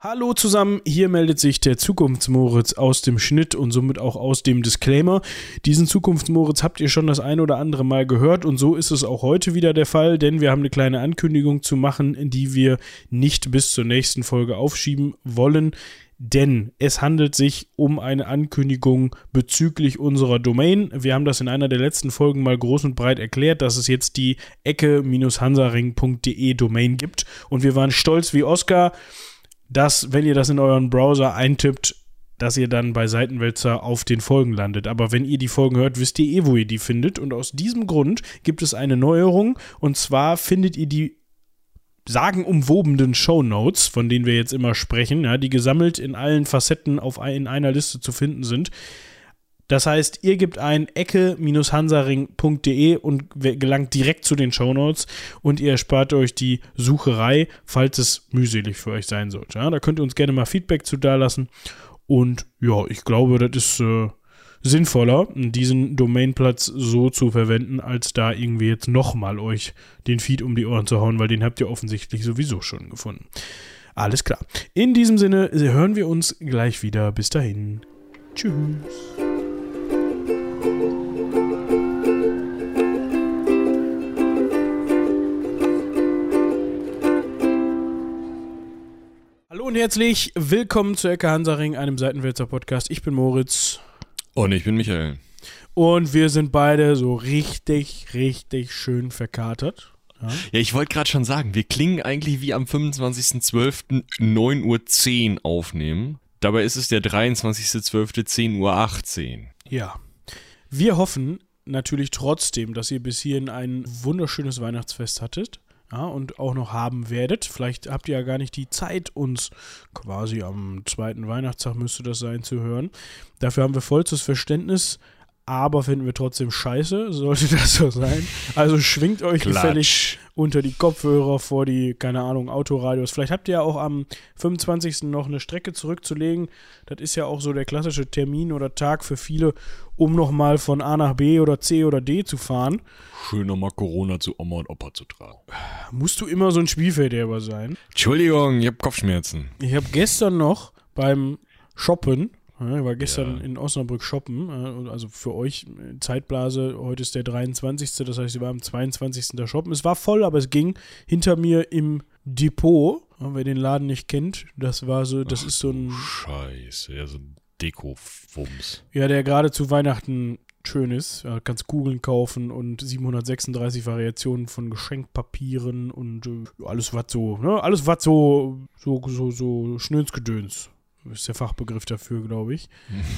Hallo zusammen, hier meldet sich der Zukunftsmoritz aus dem Schnitt und somit auch aus dem Disclaimer. Diesen Zukunftsmoritz habt ihr schon das ein oder andere Mal gehört und so ist es auch heute wieder der Fall, denn wir haben eine kleine Ankündigung zu machen, die wir nicht bis zur nächsten Folge aufschieben wollen. Denn es handelt sich um eine Ankündigung bezüglich unserer Domain. Wir haben das in einer der letzten Folgen mal groß und breit erklärt, dass es jetzt die ecke-hansaring.de Domain gibt. Und wir waren stolz wie Oscar dass, wenn ihr das in euren Browser eintippt, dass ihr dann bei Seitenwälzer auf den Folgen landet. Aber wenn ihr die Folgen hört, wisst ihr eh, wo ihr die findet. Und aus diesem Grund gibt es eine Neuerung. Und zwar findet ihr die sagenumwobenen Shownotes, von denen wir jetzt immer sprechen, ja, die gesammelt in allen Facetten auf in einer Liste zu finden sind. Das heißt, ihr gebt ein ecke-hansaring.de und gelangt direkt zu den Shownotes und ihr erspart euch die Sucherei, falls es mühselig für euch sein sollte. Ja, da könnt ihr uns gerne mal Feedback zu dalassen. Und ja, ich glaube, das ist äh, sinnvoller, diesen Domainplatz so zu verwenden, als da irgendwie jetzt nochmal euch den Feed um die Ohren zu hauen, weil den habt ihr offensichtlich sowieso schon gefunden. Alles klar. In diesem Sinne hören wir uns gleich wieder. Bis dahin. Tschüss. Und herzlich willkommen zu Ecke Hansaring, einem Seitenwälzer Podcast. Ich bin Moritz. Und ich bin Michael. Und wir sind beide so richtig, richtig schön verkatert. Ja, ja ich wollte gerade schon sagen, wir klingen eigentlich wie am 25.12. 9.10 Uhr aufnehmen. Dabei ist es der 23.12. 10.18 Uhr. Ja. Wir hoffen natürlich trotzdem, dass ihr bis hierhin ein wunderschönes Weihnachtsfest hattet ja, und auch noch haben werdet. Vielleicht habt ihr ja gar nicht die Zeit, uns quasi am zweiten Weihnachtstag müsste das sein, zu hören. Dafür haben wir vollstes Verständnis, aber finden wir trotzdem scheiße, sollte das so sein. Also schwingt euch gefällig unter die Kopfhörer vor die, keine Ahnung, Autoradios. Vielleicht habt ihr ja auch am 25. noch eine Strecke zurückzulegen. Das ist ja auch so der klassische Termin oder Tag für viele, um nochmal von A nach B oder C oder D zu fahren. Schön nochmal Corona zu Oma und Opa zu tragen. Musst du immer so ein Spielfeldherber sein? Entschuldigung, ich habe Kopfschmerzen. Ich habe gestern noch beim Shoppen ich war gestern ja. in Osnabrück shoppen, äh, also für euch äh, Zeitblase, heute ist der 23. Das heißt, ich war am 22. da shoppen. Es war voll, aber es ging hinter mir im Depot. Wer den Laden nicht kennt, das war so, das Ach, ist so ein. Scheiße, ja, so ein Deko-Wumms. Ja, der gerade zu Weihnachten schön ist. Ja, kannst Kugeln kaufen und 736 Variationen von Geschenkpapieren und äh, alles was so, ne? Alles was so, so, so, so Schnönsgedöns ist der Fachbegriff dafür, glaube ich.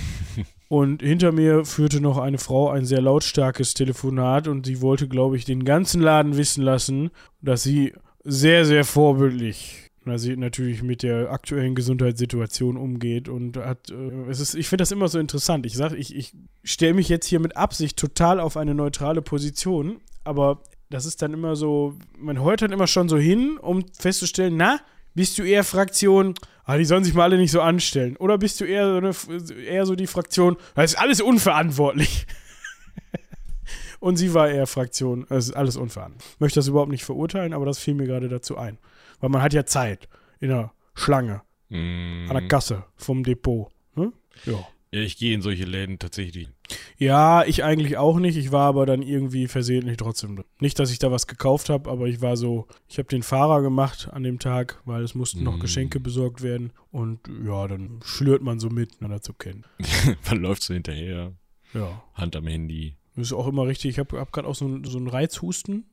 und hinter mir führte noch eine Frau ein sehr lautstarkes Telefonat und sie wollte, glaube ich, den ganzen Laden wissen lassen, dass sie sehr, sehr vorbildlich sie natürlich mit der aktuellen Gesundheitssituation umgeht und hat äh, es ist ich finde das immer so interessant. Ich sage, ich, ich stelle mich jetzt hier mit Absicht total auf eine neutrale Position, aber das ist dann immer so, man heult dann immer schon so hin, um festzustellen, na, bist du eher Fraktion, ah, die sollen sich mal alle nicht so anstellen? Oder bist du eher so, eine, eher so die Fraktion, das ist alles unverantwortlich? Und sie war eher Fraktion, das ist alles unverantwortlich. Ich möchte das überhaupt nicht verurteilen, aber das fiel mir gerade dazu ein. Weil man hat ja Zeit in der Schlange, mm. an der Kasse vom Depot. Hm? Ja. Ja, ich gehe in solche Läden tatsächlich. Ja, ich eigentlich auch nicht. Ich war aber dann irgendwie versehentlich trotzdem drin. Nicht, dass ich da was gekauft habe, aber ich war so, ich habe den Fahrer gemacht an dem Tag, weil es mussten mm. noch Geschenke besorgt werden. Und ja, dann schlürt man so mit, na, dazu kennen. man läuft so hinterher. Ja. Hand am Handy. Das ist auch immer richtig. Ich habe hab gerade auch so, ein, so einen Reizhusten.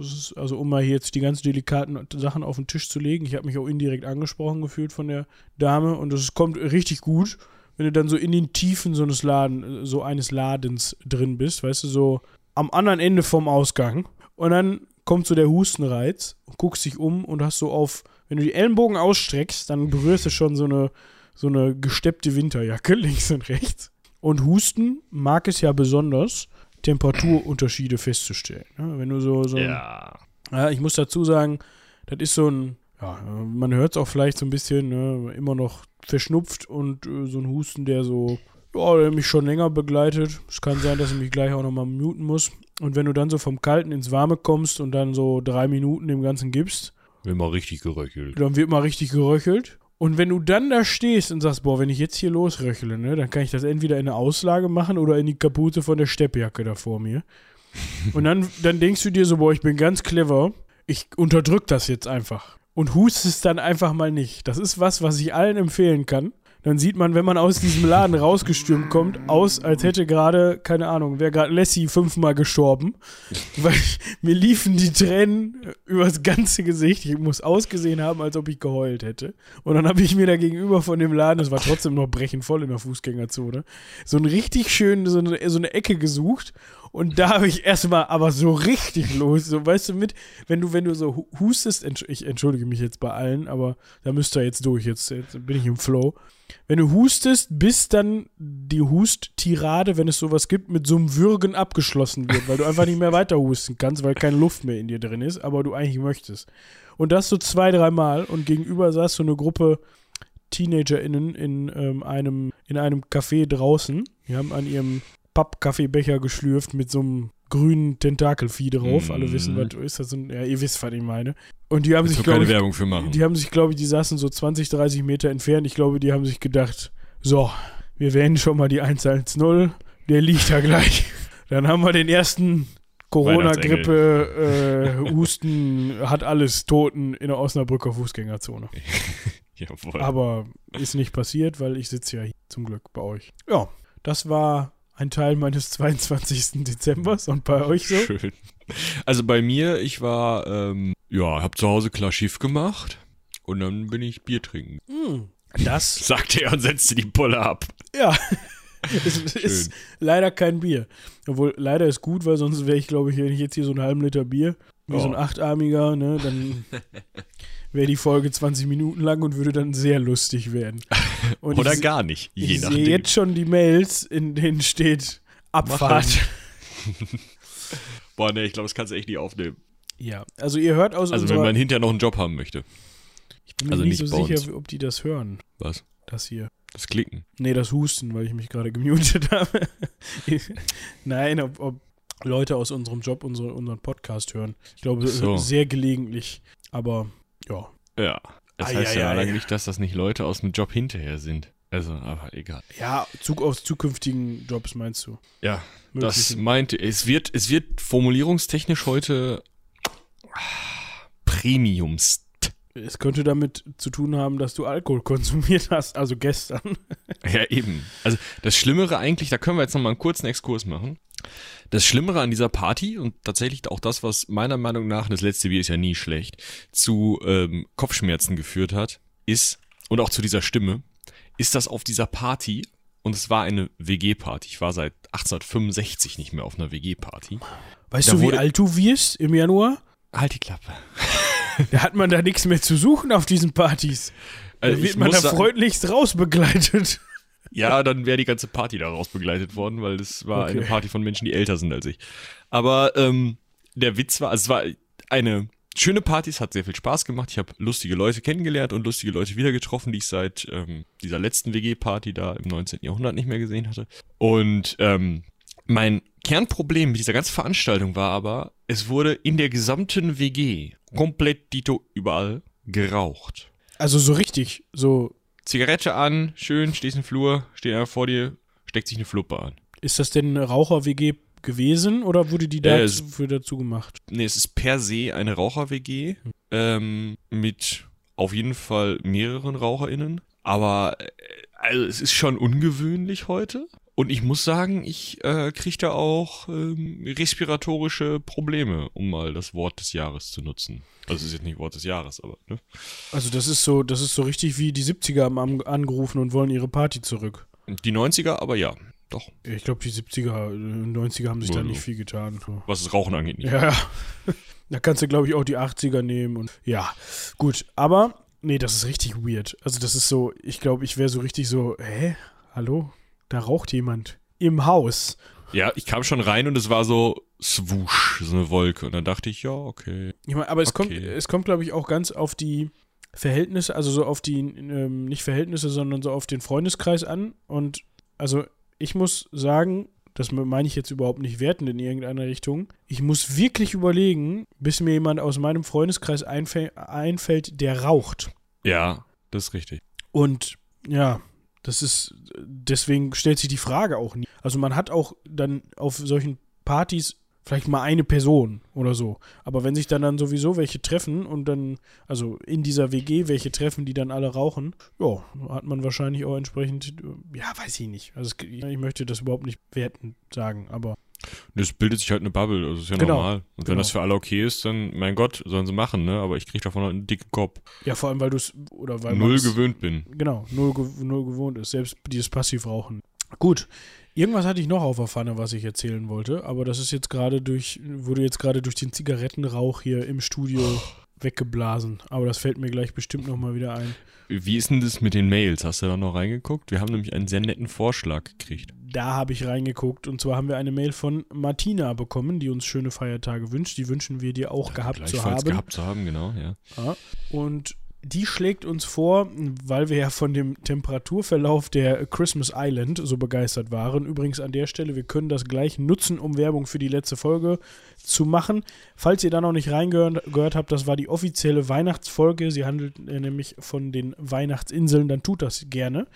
Ist, also, um mal hier jetzt die ganz delikaten Sachen auf den Tisch zu legen. Ich habe mich auch indirekt angesprochen gefühlt von der Dame und es kommt richtig gut wenn du dann so in den Tiefen so eines, Laden, so eines Ladens drin bist, weißt du, so am anderen Ende vom Ausgang. Und dann kommt so der Hustenreiz, guckst dich um und hast so auf, wenn du die Ellenbogen ausstreckst, dann berührst du schon so eine, so eine gesteppte Winterjacke links und rechts. Und Husten mag es ja besonders, Temperaturunterschiede festzustellen. Ja, wenn du so, so ja. ja, ich muss dazu sagen, das ist so ein, ja, man hört es auch vielleicht so ein bisschen, ne, immer noch verschnupft und äh, so ein Husten, der so, ja, der mich schon länger begleitet. Es kann sein, dass ich mich gleich auch nochmal muten muss. Und wenn du dann so vom Kalten ins Warme kommst und dann so drei Minuten dem Ganzen gibst, wird mal richtig geröchelt. Dann wird mal richtig geröchelt. Und wenn du dann da stehst und sagst, boah, wenn ich jetzt hier losröchle, ne, dann kann ich das entweder in eine Auslage machen oder in die Kapuze von der Steppjacke da vor mir. Und dann, dann denkst du dir so, boah, ich bin ganz clever, ich unterdrück das jetzt einfach. Und hustest dann einfach mal nicht. Das ist was, was ich allen empfehlen kann dann sieht man, wenn man aus diesem Laden rausgestürmt kommt, aus, als hätte gerade, keine Ahnung, wäre gerade Lassie fünfmal gestorben. Weil mir liefen die Tränen übers ganze Gesicht. Ich muss ausgesehen haben, als ob ich geheult hätte. Und dann habe ich mir da gegenüber von dem Laden, es war trotzdem noch brechend voll in der Fußgängerzone, so ein richtig schön, so eine, so eine Ecke gesucht und da habe ich erstmal aber so richtig los, so weißt du mit, wenn du wenn du so hustest, ich entschuldige mich jetzt bei allen, aber da müsst ihr jetzt durch, jetzt, jetzt bin ich im Flow. Wenn du hustest, bis dann die Husttirade, wenn es sowas gibt, mit so einem Würgen abgeschlossen wird, weil du einfach nicht mehr weiter husten kannst, weil keine Luft mehr in dir drin ist, aber du eigentlich möchtest. Und das so zwei, dreimal und gegenüber saß so eine Gruppe TeenagerInnen in ähm, einem, in einem Café draußen. Die haben an ihrem Pappkaffeebecher geschlürft mit so einem grünen Tentakelvieh drauf. Mm. Alle wissen, was ist das? ja, ihr wisst, was ich meine. Und die haben sich, glaube ich, Werbung für machen. die haben sich, glaube ich, die saßen so 20, 30 Meter entfernt. Ich glaube, die haben sich gedacht, so, wir wählen schon mal die 110, der liegt da gleich. Dann haben wir den ersten Corona-Grippe, äh, Husten, hat alles Toten in der Osnabrücker Fußgängerzone. Jawohl. Aber ist nicht passiert, weil ich sitze ja hier zum Glück bei euch. Ja, das war ein Teil meines 22. Dezembers und bei euch so? Schön. Also bei mir, ich war, ähm, ja, hab zu Hause klar Schiff gemacht und dann bin ich Bier trinken. Mm, das sagte er und setzte die Pulle ab. Ja. es ist leider kein Bier. Obwohl, leider ist gut, weil sonst wäre ich, glaube ich, wenn ich jetzt hier so einen halben Liter Bier, wie oh. so ein Achtarmiger, ne, dann wäre die Folge 20 Minuten lang und würde dann sehr lustig werden. Oder ich, gar nicht, je ich nachdem. Ich sehe jetzt schon die Mails, in denen steht Abfahrt. Boah, ne, ich glaube, das kannst du echt nie aufnehmen. Ja, also ihr hört aus Also wenn man hinterher noch einen Job haben möchte. Ich bin mir also nicht so sicher, ob die das hören. Was? Das hier. Das Klicken. Nee, das Husten, weil ich mich gerade gemutet habe. Nein, ob, ob, Leute aus unserem Job unsere, unseren Podcast hören. Ich glaube, so. sehr gelegentlich. Aber ja. Ja. Das heißt ja lange nicht, dass das nicht Leute aus dem Job hinterher sind. Also, aber egal. Ja, Zug aus zukünftigen Jobs meinst du? Ja, das meinte, es wird, es wird formulierungstechnisch heute Premiums. Es könnte damit zu tun haben, dass du Alkohol konsumiert hast, also gestern. Ja, eben. Also das Schlimmere eigentlich, da können wir jetzt nochmal einen kurzen Exkurs machen. Das Schlimmere an dieser Party und tatsächlich auch das, was meiner Meinung nach, das letzte Bier ist ja nie schlecht, zu ähm, Kopfschmerzen geführt hat, ist, und auch zu dieser Stimme, ist das auf dieser Party, und es war eine WG-Party, ich war seit 1865 nicht mehr auf einer WG-Party. Weißt da du, wie alt du wirst im Januar? Halt die Klappe. da hat man da nichts mehr zu suchen auf diesen Partys. Da also wird man da freundlichst rausbegleitet. Ja, dann wäre die ganze Party daraus begleitet worden, weil das war okay. eine Party von Menschen, die älter sind als ich. Aber ähm, der Witz war, also es war eine schöne Party, es hat sehr viel Spaß gemacht. Ich habe lustige Leute kennengelernt und lustige Leute wieder getroffen, die ich seit ähm, dieser letzten WG-Party da im 19. Jahrhundert nicht mehr gesehen hatte. Und ähm, mein Kernproblem mit dieser ganzen Veranstaltung war aber, es wurde in der gesamten WG komplett dito überall geraucht. Also so richtig, so Zigarette an, schön, stehst im Flur, steht einer vor dir, steckt sich eine Fluppe an. Ist das denn eine Raucher-WG gewesen oder wurde die äh, dafür äh, dazu gemacht? Nee, es ist per se eine Raucher-WG ähm, mit auf jeden Fall mehreren RaucherInnen. Aber äh, also es ist schon ungewöhnlich heute. Und ich muss sagen, ich äh, kriege da auch ähm, respiratorische Probleme, um mal das Wort des Jahres zu nutzen. Also es ist jetzt nicht Wort des Jahres, aber ne? Also das ist so, das ist so richtig wie die 70er haben angerufen und wollen ihre Party zurück. Die 90er, aber ja, doch. Ich glaube, die 70er, 90er haben sich Nur da nicht viel getan. Was das Rauchen angeht, nicht. Ja, da kannst du, glaube ich, auch die 80er nehmen und ja, gut. Aber, nee, das ist richtig weird. Also das ist so, ich glaube, ich wäre so richtig so, hä? Hallo? Da raucht jemand im Haus. Ja, ich kam schon rein und es war so swoosh, so eine Wolke. Und dann dachte ich, ja, okay. Ich meine, aber es okay. kommt, es kommt, glaube ich, auch ganz auf die Verhältnisse, also so auf die, ähm, nicht Verhältnisse, sondern so auf den Freundeskreis an. Und also ich muss sagen, das meine ich jetzt überhaupt nicht wertend in irgendeiner Richtung. Ich muss wirklich überlegen, bis mir jemand aus meinem Freundeskreis einfällt, der raucht. Ja, das ist richtig. Und ja, das ist, deswegen stellt sich die Frage auch nie. Also man hat auch dann auf solchen Partys vielleicht mal eine Person oder so. Aber wenn sich dann dann sowieso welche treffen und dann, also in dieser WG welche treffen, die dann alle rauchen, ja, hat man wahrscheinlich auch entsprechend, ja, weiß ich nicht. Also ich möchte das überhaupt nicht werten sagen, aber das bildet sich halt eine Bubble, also ist ja Genau, normal. Und wenn genau. das für alle okay ist, dann, mein Gott, sollen sie machen, ne? Aber ich krieg davon halt einen dicken Kopf. ja, vor allem, weil du es, oder weil Null gewöhnt bin. Genau, null, null gewohnt ist, selbst dieses Passivrauchen. Gut, irgendwas hatte ich noch auf der Pfanne, was ich erzählen wollte, aber das ist jetzt gerade durch, wurde jetzt gerade durch den Zigarettenrauch hier im Studio weggeblasen. Aber das fällt mir gleich bestimmt nochmal wieder ein. Wie ist denn das mit den Mails? Hast du da noch reingeguckt? Wir haben nämlich einen sehr netten Vorschlag gekriegt. Da habe ich reingeguckt und zwar haben wir eine Mail von Martina bekommen, die uns schöne Feiertage wünscht. Die wünschen wir dir auch gehabt zu haben. gehabt zu haben, genau, ja. Ja. Und die schlägt uns vor, weil wir ja von dem Temperaturverlauf der Christmas Island so begeistert waren. Übrigens an der Stelle, wir können das gleich nutzen, um Werbung für die letzte Folge zu machen. Falls ihr da noch nicht reingehört gehört habt, das war die offizielle Weihnachtsfolge. Sie handelt äh, nämlich von den Weihnachtsinseln, dann tut das gerne.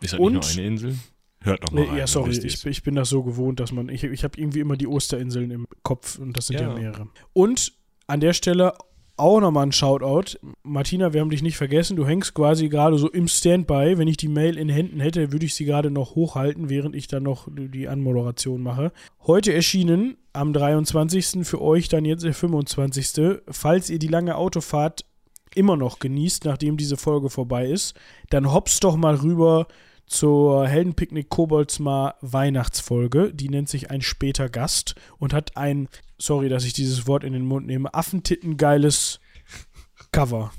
Ist Und- nicht nur eine Insel? Hört noch mal Nee, rein. ja, sorry, ich, ich bin das so gewohnt, dass man, ich, ich habe irgendwie immer die Osterinseln im Kopf und das sind ja, Ja. mehrere. Und an der Stelle auch nochmal ein Shoutout. Martina, wir haben dich nicht vergessen, du hängst quasi gerade so im Standby. Wenn ich die Mail in Händen hätte, würde ich sie gerade noch hochhalten, während ich dann noch die Anmoderation mache. Heute erschienen am 23. für euch dann jetzt der 25. Falls ihr die lange Autofahrt immer noch genießt, nachdem diese Folge vorbei ist, dann hops doch mal rüber zur Heldenpicknick Koboldsmar Weihnachtsfolge. Die nennt sich ein später Gast und hat ein, sorry, dass ich dieses Wort in den Mund nehme, affentitten-geiles Cover.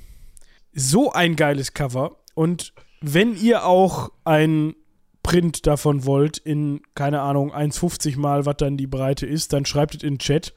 So ein geiles Cover. Und wenn ihr auch ein Print davon wollt, in, keine Ahnung, 1,50 mal, was dann die Breite ist, dann schreibt es in den Chat.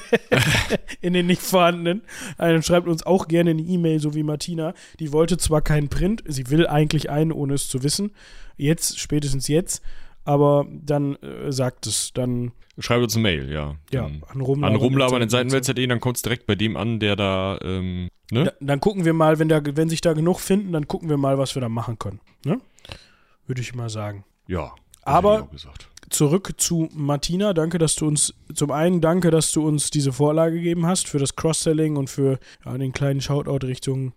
in den nicht vorhandenen. Also Dann schreibt uns auch gerne eine E-Mail, so wie Martina. Die wollte zwar keinen Print, sie will eigentlich einen, ohne es zu wissen. Jetzt, spätestens jetzt. Aber dann äh, sagt es, dann Schreibt uns eine Mail, ja. ja, Dann an rumlabern. an rumlabern in Seiten- Seitenwelt.de, dann kommt es direkt bei dem an, der da, ähm, ne? Da, dann gucken wir mal, wenn, da, wenn sich da genug finden, dann gucken wir mal, was wir da machen können. Ne? Würde ich mal sagen. Ja. Aber- ich auch gesagt. Zurück zu Martina. Danke, dass du uns, zum einen danke, dass du uns diese Vorlage gegeben hast für das Cross-Selling und für ja, den kleinen Shoutout Richtung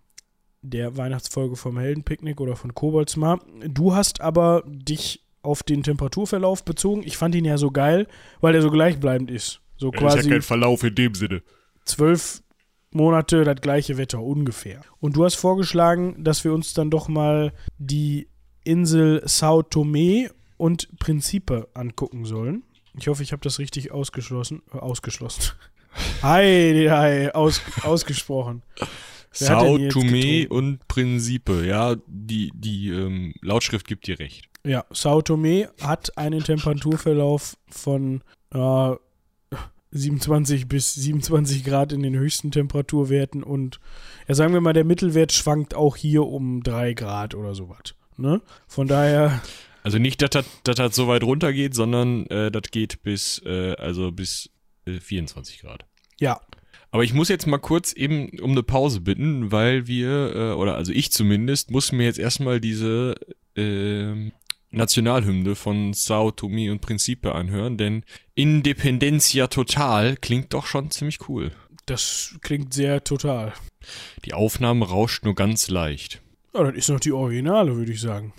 der Weihnachtsfolge vom Heldenpicknick oder von Koboldsmar. Du hast aber dich auf den Temperaturverlauf bezogen. Ich fand ihn ja so geil, weil er so gleichbleibend ist. So quasi Verlauf in dem Sinne. zwölf Monate das gleiche Wetter ungefähr. Und du hast vorgeschlagen, dass wir uns dann doch mal die Insel Sao Tome und Principe angucken sollen. Ich hoffe, ich habe das richtig ausgeschlossen. Äh, ausgeschlossen. Hi, hi, aus, ausgesprochen. Sao Tome und Principe, ja, die, die ähm, Lautschrift gibt dir recht. Ja, Sao Tome hat einen Temperaturverlauf von äh, 27 bis 27 Grad in den höchsten Temperaturwerten und ja, sagen wir mal, der Mittelwert schwankt auch hier um 3 Grad oder sowas. Ne? Von daher, Also nicht, dass das so weit runter geht, sondern äh, das geht bis, äh, also bis äh, 24 Grad. ja, Aber ich muss jetzt mal kurz eben um eine Pause bitten, weil wir, äh, oder also ich zumindest, muss mir jetzt erstmal diese ähm, Nationalhymne von Sao Tome und Principe anhören, denn Independencia Total klingt doch schon ziemlich cool. das klingt sehr total. Die Aufnahme rauscht nur ganz leicht. Ja, das ist noch die Originale, würde ich sagen.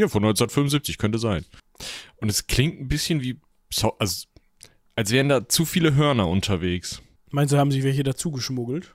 Ja, von 1975 könnte sein. Und es klingt ein bisschen wie, also, als wären da zu viele Hörner unterwegs. Meinst du, haben sich welche dazu geschmuggelt?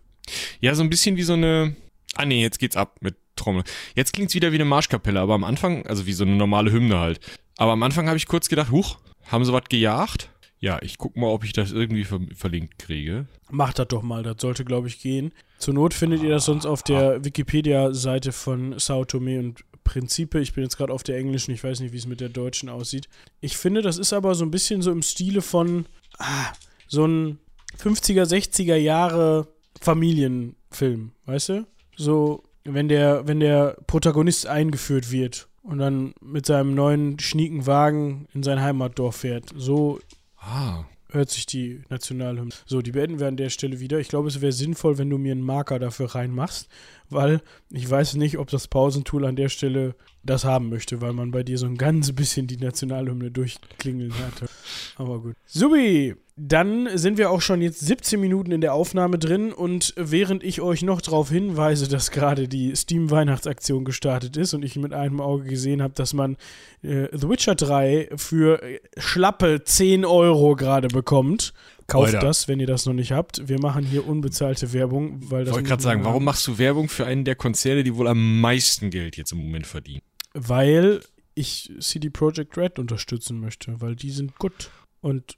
Ja, so ein bisschen wie so eine. Ah nee, jetzt geht's ab mit Trommel. Jetzt klingt's wieder wie eine Marschkapelle, aber am Anfang, also wie so eine normale Hymne halt. Aber am Anfang habe ich kurz gedacht, huch, haben sie was gejagt? Ja, ich guck mal, ob ich das irgendwie ver verlinkt kriege. Macht das doch mal, das sollte, glaube ich, gehen. Zur Not findet ihr das sonst auf der Wikipedia-Seite von Sao Tome und Principe. Ich bin jetzt gerade auf der englischen, ich weiß nicht, wie es mit der deutschen aussieht. Ich finde, das ist aber so ein bisschen so im Stile von ah, so ein 50er, 60er Jahre Familienfilm, weißt du? So, wenn der, wenn der Protagonist eingeführt wird und dann mit seinem neuen schnieken Wagen in sein Heimatdorf fährt. So Ah. hört sich die Nationalhymne. So, die beenden wir an der Stelle wieder. Ich glaube, es wäre sinnvoll, wenn du mir einen Marker dafür reinmachst, weil ich weiß nicht, ob das Pausentool an der Stelle das haben möchte, weil man bei dir so ein ganz bisschen die Nationalhymne durchklingeln hatte. Aber gut. Subi, dann sind wir auch schon jetzt 17 Minuten in der Aufnahme drin und während ich euch noch darauf hinweise, dass gerade die Steam-Weihnachtsaktion gestartet ist und ich mit einem Auge gesehen habe, dass man äh, The Witcher 3 für äh, schlappe 10 Euro gerade bekommt. Kauft Alter. das, wenn ihr das noch nicht habt. Wir machen hier unbezahlte Werbung, weil Ich das. wollte gerade sagen, warum machst du Werbung für einen der Konzerne, die wohl am meisten Geld jetzt im Moment verdienen? Weil ich CD Projekt Red unterstützen möchte, weil die sind gut. Und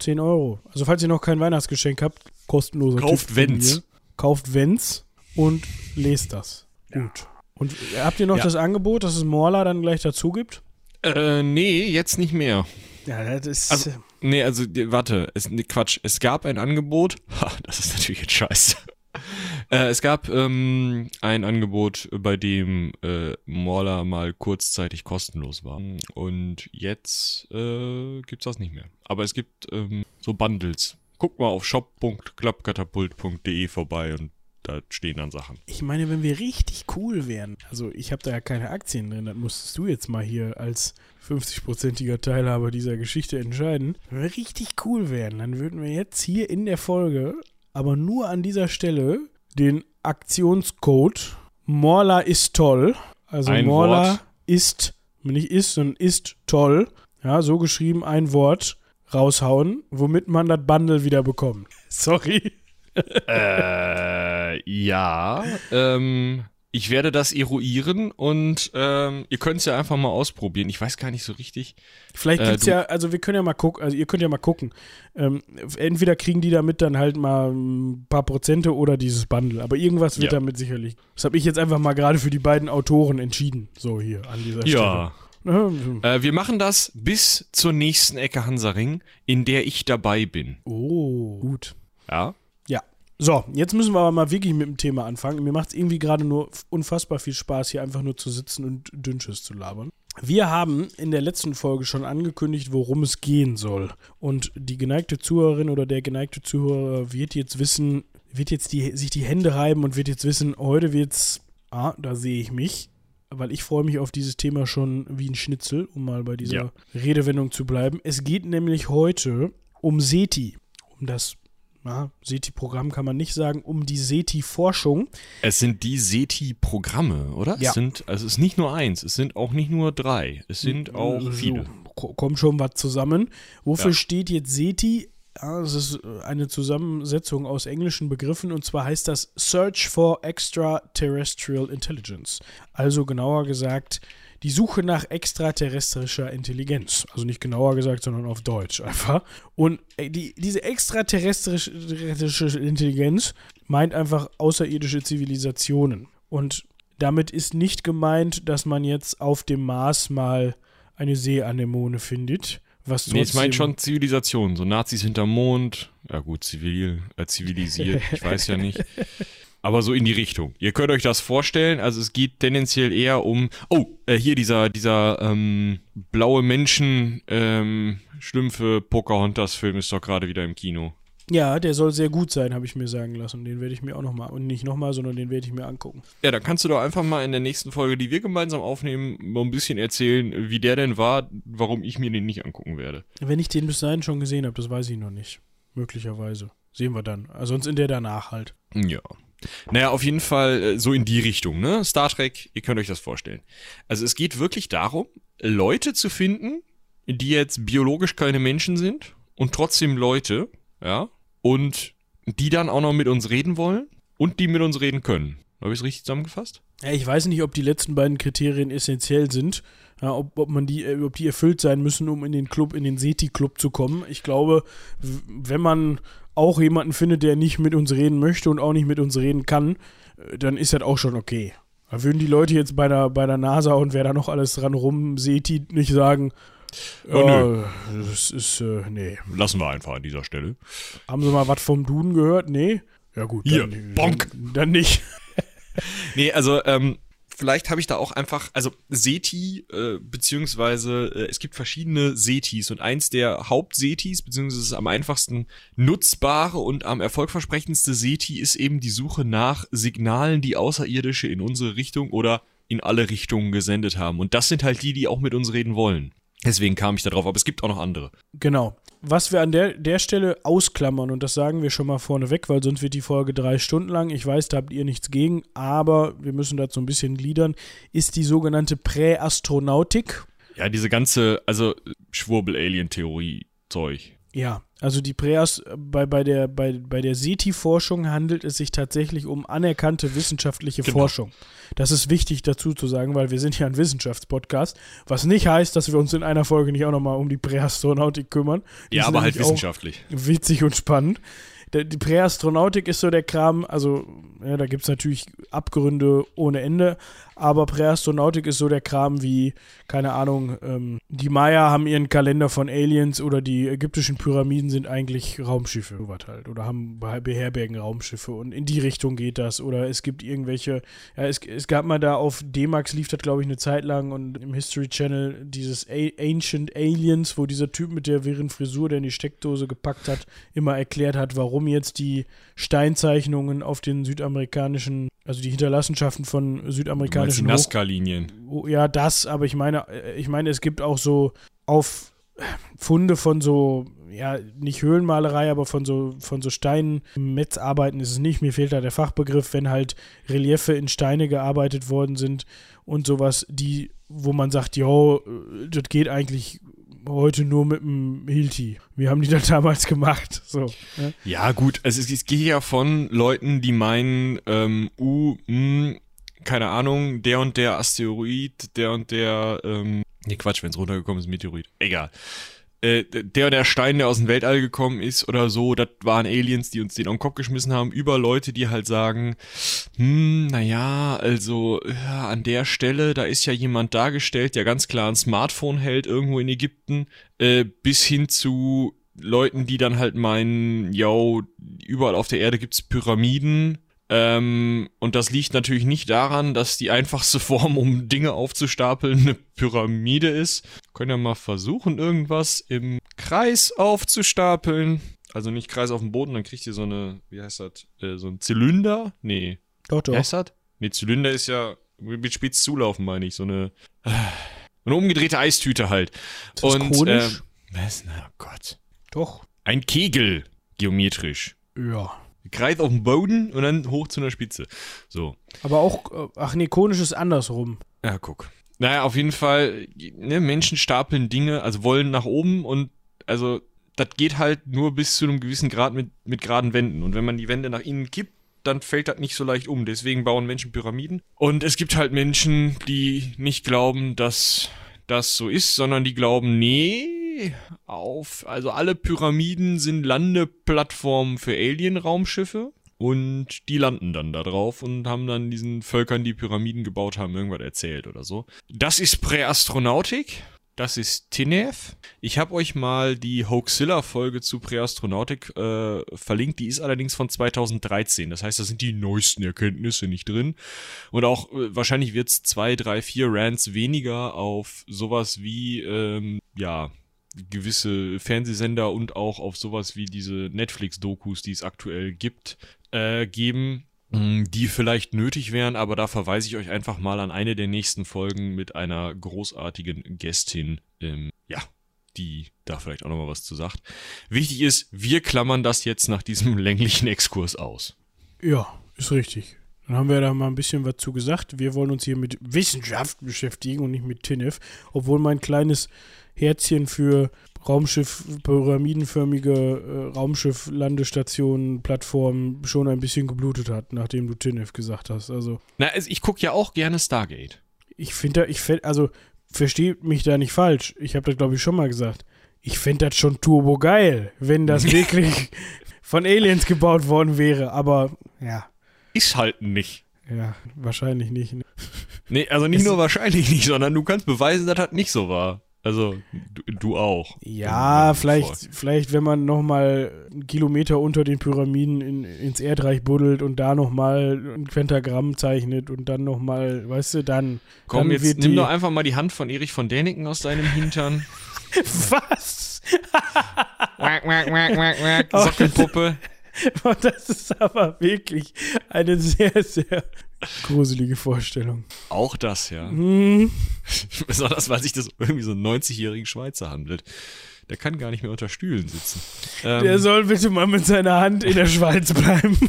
10 Euro. Also falls ihr noch kein Weihnachtsgeschenk habt, kostenloser Kauft Tipp wenn's. Kauft wenn's und lest das. Gut. Und habt ihr noch Ja. das Angebot, dass es Morla dann gleich dazu gibt? Äh, nee, jetzt nicht mehr. Ja, das ist. Also- Nee, also, warte, es, nee, Quatsch. Es gab ein Angebot. Ha, das ist natürlich jetzt scheiße. Äh, es gab ähm, ein Angebot, bei dem äh, Morla mal kurzzeitig kostenlos war. Und jetzt äh, gibt's das nicht mehr. Aber es gibt ähm, so Bundles. Guck mal auf shop.klappkatapult.de vorbei und da stehen dann Sachen. ich meine, wenn wir richtig cool wären, also ich habe da ja keine Aktien drin, dann musstest du jetzt mal hier als 50-prozentiger Teilhaber dieser Geschichte entscheiden. Richtig cool wären, dann würden wir jetzt hier in der Folge, aber nur an dieser Stelle, den Aktionscode Morla ist toll. Also Ein Morla Wort. ist, nicht ist, sondern ist toll. Ja, so geschrieben ein Wort raushauen, womit man das Bundle wieder bekommt. Sorry. Äh, ja. Ähm, ich werde das eruieren und ähm, ihr könnt es ja einfach mal ausprobieren. Ich weiß gar nicht so richtig. Vielleicht Äh, gibt's ja, also wir können ja mal gucken, also ihr könnt ja mal gucken. Ähm, entweder kriegen die damit dann halt mal ein paar Prozente oder dieses Bundle. Aber irgendwas wird Ja. damit sicherlich. Das habe ich jetzt einfach mal gerade für die beiden Autoren entschieden. So hier an dieser Ja. Stelle. Äh, wir machen das bis zur nächsten Ecke Hansaring, in der ich dabei bin. Oh, gut. Ja. So, jetzt müssen wir aber mal wirklich mit dem Thema anfangen. Mir macht es irgendwie gerade nur unfassbar viel Spaß, hier einfach nur zu sitzen und Dünnsches zu labern. Wir haben in der letzten Folge schon angekündigt, worum es gehen soll. Und die geneigte Zuhörerin oder der geneigte Zuhörer wird jetzt wissen, wird jetzt die, sich die Hände reiben und wird jetzt wissen, heute wird's, ah, da sehe ich mich. Weil ich freue mich auf dieses Thema schon wie ein Schnitzel, um mal bei dieser Ja. Redewendung zu bleiben. Es geht nämlich heute um SETI, um das ja, SETI-Programm kann man nicht sagen, um die SETI-Forschung. Es sind die SETI-Programme, oder? Ja. Es sind, also es ist nicht nur eins, es sind auch nicht nur drei, es sind auch So, viele. ko- Kommt schon was zusammen. Wofür Ja. steht jetzt SETI? Ja, das ist äh, eine Zusammensetzung aus englischen Begriffen und zwar heißt das Search for Extraterrestrial Intelligence. Also genauer gesagt, die Suche nach extraterrestrischer Intelligenz. Also nicht genauer gesagt, sondern auf Deutsch einfach. Und äh, die, diese extraterrestrische Intelligenz meint einfach außerirdische Zivilisationen. Und damit ist nicht gemeint, dass man jetzt auf dem Mars mal eine Seeanemone findet. Was Nee, ich meine schon Zivilisation, so Nazis hinterm Mond, ja gut, zivil, äh, zivilisiert, ich weiß ja nicht. Aber so in die Richtung. Ihr könnt euch das vorstellen, also es geht tendenziell eher um, oh, äh, hier dieser, dieser ähm, blaue Menschen, ähm, Schlümpfe Pocahontas-Film ist doch gerade wieder im Kino. Ja, der soll sehr gut sein, habe ich mir sagen lassen. Den werde ich mir auch nochmal, und nicht nochmal, sondern den werde ich mir angucken. Ja, dann kannst du doch einfach mal in der nächsten Folge, die wir gemeinsam aufnehmen, mal ein bisschen erzählen, wie der denn war, warum ich mir den nicht angucken werde. Wenn ich den bis dahin schon gesehen habe, das weiß ich noch nicht. Möglicherweise. Sehen wir dann. Also sonst in der danach halt. Ja. Naja, auf jeden Fall äh, so in die Richtung, ne? Star Trek, ihr könnt euch das vorstellen. Also es geht wirklich darum, Leute zu finden, die jetzt biologisch keine Menschen sind und trotzdem Leute, ja, und die dann auch noch mit uns reden wollen und die mit uns reden können. Habe ich es richtig zusammengefasst? Ja, ich weiß nicht, ob die letzten beiden Kriterien essentiell sind. Ja, ob, ob, man die, äh, ob die erfüllt sein müssen, um in den Club, in den SETI-Club zu kommen. Ich glaube, wenn man auch jemanden findet, der nicht mit uns reden möchte und auch nicht mit uns reden kann, äh, dann ist das auch schon okay. Da würden die Leute jetzt bei der, bei der NASA und wer da noch alles dran rum, SETI, nicht sagen, Oh, ja, das ist, äh, nee. Lassen wir einfach an dieser Stelle. Haben Sie mal was vom Duden gehört? Nee? Ja gut, Hier, dann, bonk. Dann, dann nicht. Nee, also, ähm, vielleicht habe ich da auch einfach, also SETI, äh, beziehungsweise äh, es gibt verschiedene SETIs und eins der Haupt-SETIs, beziehungsweise das am einfachsten nutzbare und am erfolgversprechendste SETI ist eben die Suche nach Signalen, die Außerirdische in unsere Richtung oder in alle Richtungen gesendet haben. Und das sind halt die, die auch mit uns reden wollen. Deswegen kam ich da drauf, aber es gibt auch noch andere. Genau. Was wir an der, der Stelle ausklammern, und das sagen wir schon mal vorneweg, weil sonst wird die Folge drei Stunden lang. Ich weiß, da habt ihr nichts gegen, aber wir müssen dazu ein bisschen gliedern, ist die sogenannte Präastronautik. Ja, diese ganze, also Schwurbel-Alien-Theorie-Zeug. Ja, also die Präas bei, bei der, bei, bei der SETI-Forschung handelt es sich tatsächlich um anerkannte wissenschaftliche genau. Forschung. Das ist wichtig dazu zu sagen, weil wir sind ja ein Wissenschaftspodcast, was nicht heißt, dass wir uns in einer Folge nicht auch nochmal um die Präastronautik kümmern. Die ja, aber halt wissenschaftlich. Witzig und spannend die Präastronautik ist so der Kram, also ja, da gibt es natürlich Abgründe ohne Ende, aber Präastronautik ist so der Kram wie, keine Ahnung, ähm, die Maya haben ihren Kalender von Aliens oder die ägyptischen Pyramiden sind eigentlich Raumschiffe. Halt, oder haben beherbergen Raumschiffe und in die Richtung geht das. Oder es gibt irgendwelche, ja, es, es gab mal da auf D-Max lief das glaube ich eine Zeit lang und im History Channel dieses A Ancient Aliens, wo dieser Typ mit der wirren Frisur, der in die Steckdose gepackt hat, immer erklärt hat, warum jetzt die Steinzeichnungen auf den südamerikanischen, also die Hinterlassenschaften von südamerikanischen Nazca-Linien. Oh, ja, das, aber ich meine, äh, ich meine, es gibt auch so auf Funde von so, ja, nicht Höhlenmalerei, aber von so, von so Steinen, Metzarbeiten ist es nicht, mir fehlt da der Fachbegriff, wenn halt Reliefe in Steine gearbeitet worden sind und sowas, die, wo man sagt, jo, äh, das geht eigentlich heute nur mit dem Hilti. Wir haben die dann damals gemacht. So, ne? Ja, gut, also es, es geht ja von Leuten, die meinen, ähm, uh, mh, keine Ahnung, der und der Asteroid, der und der, ähm, nee, Quatsch, wenn es runtergekommen ist, Meteorit. Egal. Äh, der der Stein, der aus dem Weltall gekommen ist oder so, das waren Aliens, die uns den auf den Kopf geschmissen haben, über Leute, die halt sagen, hm, naja, also ja, an der Stelle, da ist ja jemand dargestellt, der ganz klar ein Smartphone hält, irgendwo in Ägypten, äh, bis hin zu Leuten, die dann halt meinen, yo, überall auf der Erde gibt's Pyramiden, ähm, und das liegt natürlich nicht daran, dass die einfachste Form, um Dinge aufzustapeln, eine Pyramide ist. Können ja mal versuchen, irgendwas im Kreis aufzustapeln. Also nicht Kreis auf dem Boden, dann kriegt ihr so eine, wie heißt das, äh, so ein Zylinder? Nee. Doch, doch. Wie heißt das? Nee, Zylinder ist ja mit spitz zulaufen, meine ich. So eine, äh, eine umgedrehte Eistüte halt. Ist das Und, konisch? Äh, was? Na Gott. Doch. Ein Kegel, geometrisch. Ja. Kreis auf dem Boden und dann hoch zu einer Spitze. So. Aber auch, äh, ach nee, konisch ist andersrum. Ja, guck. Naja, auf jeden Fall, ne, Menschen stapeln Dinge, also wollen nach oben und also das geht halt nur bis zu einem gewissen Grad mit, mit geraden Wänden. Und wenn man die Wände nach innen kippt, dann fällt das nicht so leicht um. Deswegen bauen Menschen Pyramiden. Und es gibt halt Menschen, die nicht glauben, dass das so ist, sondern die glauben, nee, auf, also alle Pyramiden sind Landeplattformen für Alien-Raumschiffe. Und die landen dann da drauf und haben dann diesen Völkern, die Pyramiden gebaut haben, irgendwas erzählt oder so. Das ist Präastronautik. Das ist Tinev. Ich habe euch mal die Hoaxilla-Folge zu Präastronautik äh, verlinkt. Die ist allerdings von 2013. Das heißt, da sind die neuesten Erkenntnisse nicht drin. Und auch äh, wahrscheinlich wird es zwei, drei, vier Rants weniger auf sowas wie, ähm, ja, gewisse Fernsehsender und auch auf sowas wie diese Netflix-Dokus, die es aktuell gibt, äh, geben, mm, die vielleicht nötig wären, aber da verweise ich euch einfach mal an eine der nächsten Folgen mit einer großartigen Gästin, ähm, ja, die da vielleicht auch nochmal was zu sagt. Wichtig ist, wir klammern das jetzt nach diesem länglichen Exkurs aus. Ja, ist richtig. Dann haben wir da mal ein bisschen was zu gesagt. Wir wollen uns hier mit Wissenschaft beschäftigen und nicht mit TINF, obwohl mein kleines Herzchen für Raumschiff, pyramidenförmige äh, Raumschiff-Landestationen, Plattformen schon ein bisschen geblutet hat, nachdem du Tinef gesagt hast. Also. Na, ich gucke ja auch gerne Stargate. Ich finde, ich find, also versteht mich da nicht falsch. Ich habe das glaube ich schon mal gesagt. Ich fände das schon turbo geil, wenn das wirklich von Aliens gebaut worden wäre. Aber ja. Ist halt nicht. Ja, wahrscheinlich nicht. Ne? Nee, also nicht es nur wahrscheinlich nicht, sondern du kannst beweisen, dass das nicht so war. Also, du, du auch. Ja, vielleicht, vielleicht, wenn man nochmal einen Kilometer unter den Pyramiden in, ins Erdreich buddelt und da nochmal ein Pentagramm zeichnet und dann nochmal, weißt du, dann. Komm, dann jetzt nimm doch einfach mal die Hand von Erich von Däniken aus deinem Hintern. Was? Wack, wack, wack, wack, wack. Sockelpuppe. Und das ist aber wirklich eine sehr, sehr gruselige Vorstellung. Auch das, ja. Hm. Besonders, weil sich das irgendwie so einen 90-jährigen Schweizer handelt. Der kann gar nicht mehr unter Stühlen sitzen. Ähm, Der soll bitte mal mit seiner Hand in der Schweiz bleiben.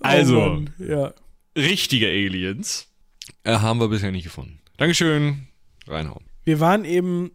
Also. Oh ja. richtige Aliens äh, haben wir bisher nicht gefunden. Dankeschön. Reinhauen. Wir waren eben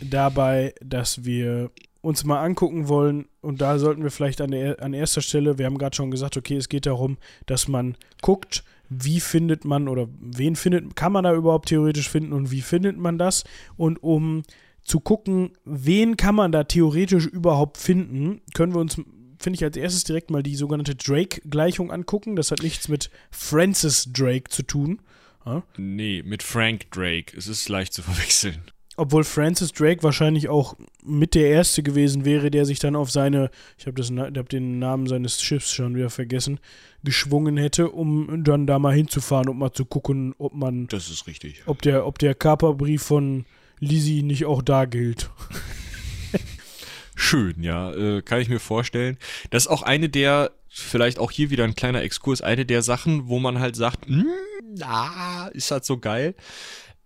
dabei, dass wir uns mal angucken wollen und da sollten wir vielleicht an, der, an erster Stelle, wir haben gerade schon gesagt, okay, es geht darum, dass man guckt, wie findet man oder wen findet, kann man da überhaupt theoretisch finden und wie findet man das und um zu gucken, wen kann man da theoretisch überhaupt finden, können wir uns, finde ich, als erstes direkt mal die sogenannte Drake-Gleichung angucken. Das hat nichts mit Francis Drake zu tun. Ja? Nee, mit Frank Drake. Es ist leicht zu verwechseln. Obwohl Francis Drake wahrscheinlich auch mit der Erste gewesen wäre, der sich dann auf seine, ich habe hab den Namen seines Schiffs schon wieder vergessen, geschwungen hätte, um dann da mal hinzufahren und mal zu gucken, ob man, Das ist richtig. ob der, ob der Kaperbrief von Lizzie nicht auch da gilt. Schön, ja, äh, kann ich mir vorstellen. Das ist auch eine der, vielleicht auch hier wieder ein kleiner Exkurs, eine der Sachen, wo man halt sagt, "Hm, ah, ist halt so geil.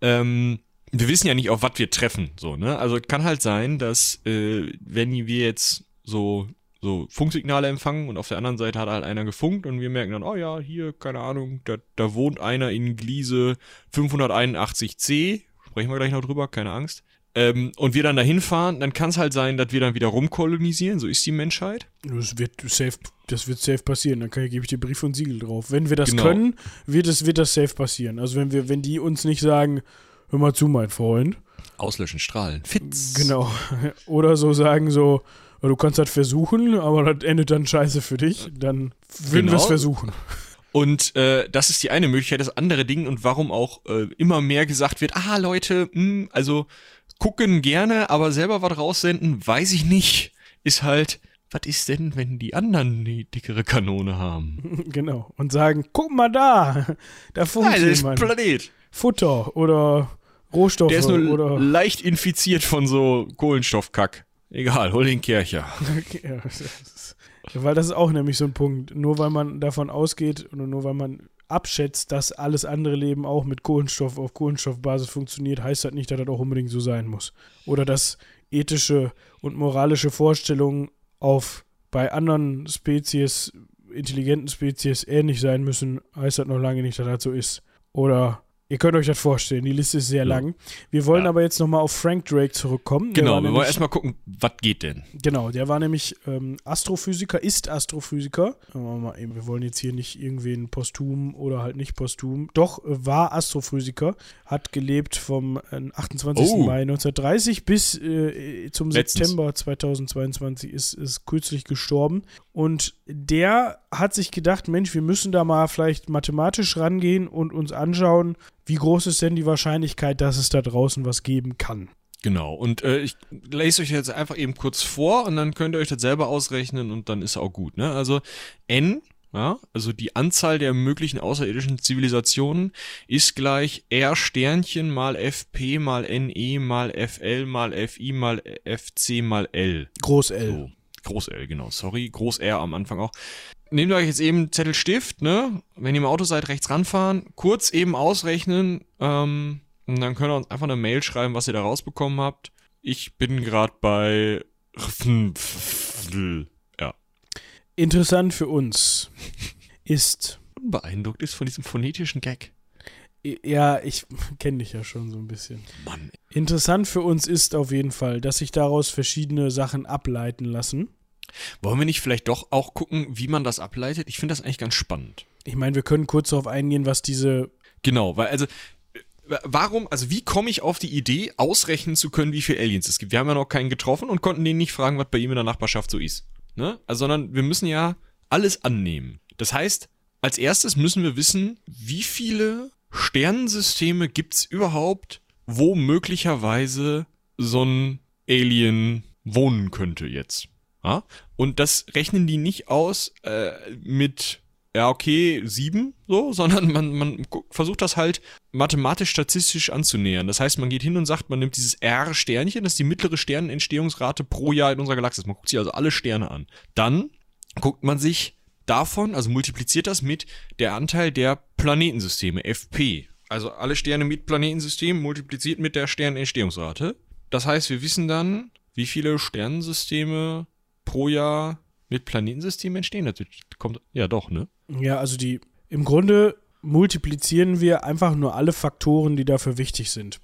Ähm, wir wissen ja nicht, auf was wir treffen, so, ne? Also kann halt sein, dass, äh, wenn wir jetzt so, so Funksignale empfangen und auf der anderen Seite hat halt einer gefunkt und wir merken dann, oh ja, hier, keine Ahnung, da, da wohnt einer in Gliese 581c, sprechen wir gleich noch drüber, keine Angst. Ähm, und wir dann dahin fahren, dann kann es halt sein, dass wir dann wieder rumkolonisieren, so ist die Menschheit. Das wird safe, das wird safe passieren. Dann kann, gebe ich dir Brief und Siegel drauf. Wenn wir das Genau. können, wird es, wird das safe passieren. Also wenn wir, wenn die uns nicht sagen, hör mal zu, mein Freund, Auslöschen, strahlen, Fitz. Genau. Oder so sagen so, "Ja, du kannst das versuchen, aber das endet dann scheiße für dich, dann würden wir es Genau. versuchen. Und äh, das ist die eine Möglichkeit, das andere Ding und warum auch äh, immer mehr gesagt wird, ah Leute, mh, also gucken gerne, aber selber was raussenden, weiß ich nicht, ist halt, was ist denn, wenn die anderen die dickere Kanone haben? genau. Und sagen, guck mal da, da funkt Nein, das ist jemand. Planet. Futter oder Rohstoffe Der ist nur oder leicht infiziert von so Kohlenstoffkack. Egal, hol den Kircher. ist, weil das ist auch nämlich so ein Punkt. Nur weil man davon ausgeht oder nur weil man abschätzt, dass alles andere Leben auch mit Kohlenstoff auf Kohlenstoffbasis funktioniert, heißt das nicht, dass das auch unbedingt so sein muss. Oder dass ethische und moralische Vorstellungen auf bei anderen Spezies, intelligenten Spezies ähnlich sein müssen, heißt das noch lange nicht, dass das so ist. Oder ihr könnt euch das vorstellen, die Liste ist sehr lang. Wir wollen Ja. aber jetzt nochmal auf Frank Drake zurückkommen. Der Genau, wir wollen erstmal gucken, was geht denn? Genau, der war nämlich ähm, Astrophysiker, ist Astrophysiker. Aber mal eben, Wir wollen jetzt hier nicht irgendwen posthum oder halt nicht posthum. Doch, äh, war Astrophysiker, hat gelebt vom äh, 28. Oh. Mai 1930 bis äh, zum Letztens. September 2022 ist, ist kürzlich gestorben. Und der hat sich gedacht, Mensch, wir müssen da mal vielleicht mathematisch rangehen und uns anschauen, wie groß ist denn die Wahrscheinlichkeit, dass es da draußen was geben kann. Genau, und äh, ich lese euch jetzt einfach eben kurz vor und dann könnt ihr euch das selber ausrechnen und dann ist auch gut. Ne? Also n, ja, also die Anzahl der möglichen außerirdischen Zivilisationen ist gleich r Sternchen mal fp mal ne mal fl mal fi mal fc mal l. Groß L. So, Groß L, genau, sorry, Groß R am Anfang auch. Nehmt euch jetzt eben Zettel Stift, ne? Wenn ihr im Auto seid, rechts ranfahren, kurz eben ausrechnen, ähm, und dann könnt ihr uns einfach eine Mail schreiben, was ihr da rausbekommen habt. Ich bin gerade bei ja, Interessant für uns ist, beeindruckt ist von diesem phonetischen Gag. Ja, ich kenne dich ja schon so ein bisschen. Mann. Interessant für uns ist auf jeden Fall, dass sich daraus verschiedene Sachen ableiten lassen. Wollen wir nicht vielleicht doch auch gucken, wie man das ableitet? Ich finde das eigentlich ganz spannend. Ich meine, wir können kurz darauf eingehen, was diese. Genau, weil also äh, warum, also wie komme ich auf die Idee, ausrechnen zu können, wie viele Aliens es gibt? Wir haben ja noch keinen getroffen und konnten den nicht fragen, was bei ihm in der Nachbarschaft so ist. Ne? Also, sondern wir müssen ja alles annehmen. Das heißt, als erstes müssen wir wissen, wie viele Sternensysteme gibt es überhaupt wo möglicherweise so ein Alien wohnen könnte jetzt. Ja? Und das rechnen die nicht aus äh, mit, ja, okay, sieben, so, sondern man, man versucht das halt mathematisch-statistisch anzunähern. Das heißt, man geht hin und sagt, man nimmt dieses R-Sternchen, das ist die mittlere Sternenentstehungsrate pro Jahr in unserer Galaxis. Man guckt sich also alle Sterne an. Dann guckt man sich davon, also multipliziert das mit der Anteil der Planetensysteme, FP. Also alle Sterne mit Planetensystemen multipliziert mit der Sternentstehungsrate. Das heißt, wir wissen dann, wie viele Sternensysteme pro Jahr mit Planetensystemen entstehen. Das kommt, ja doch, ne? Ja, also die, im Grunde multiplizieren wir einfach nur alle Faktoren, die dafür wichtig sind.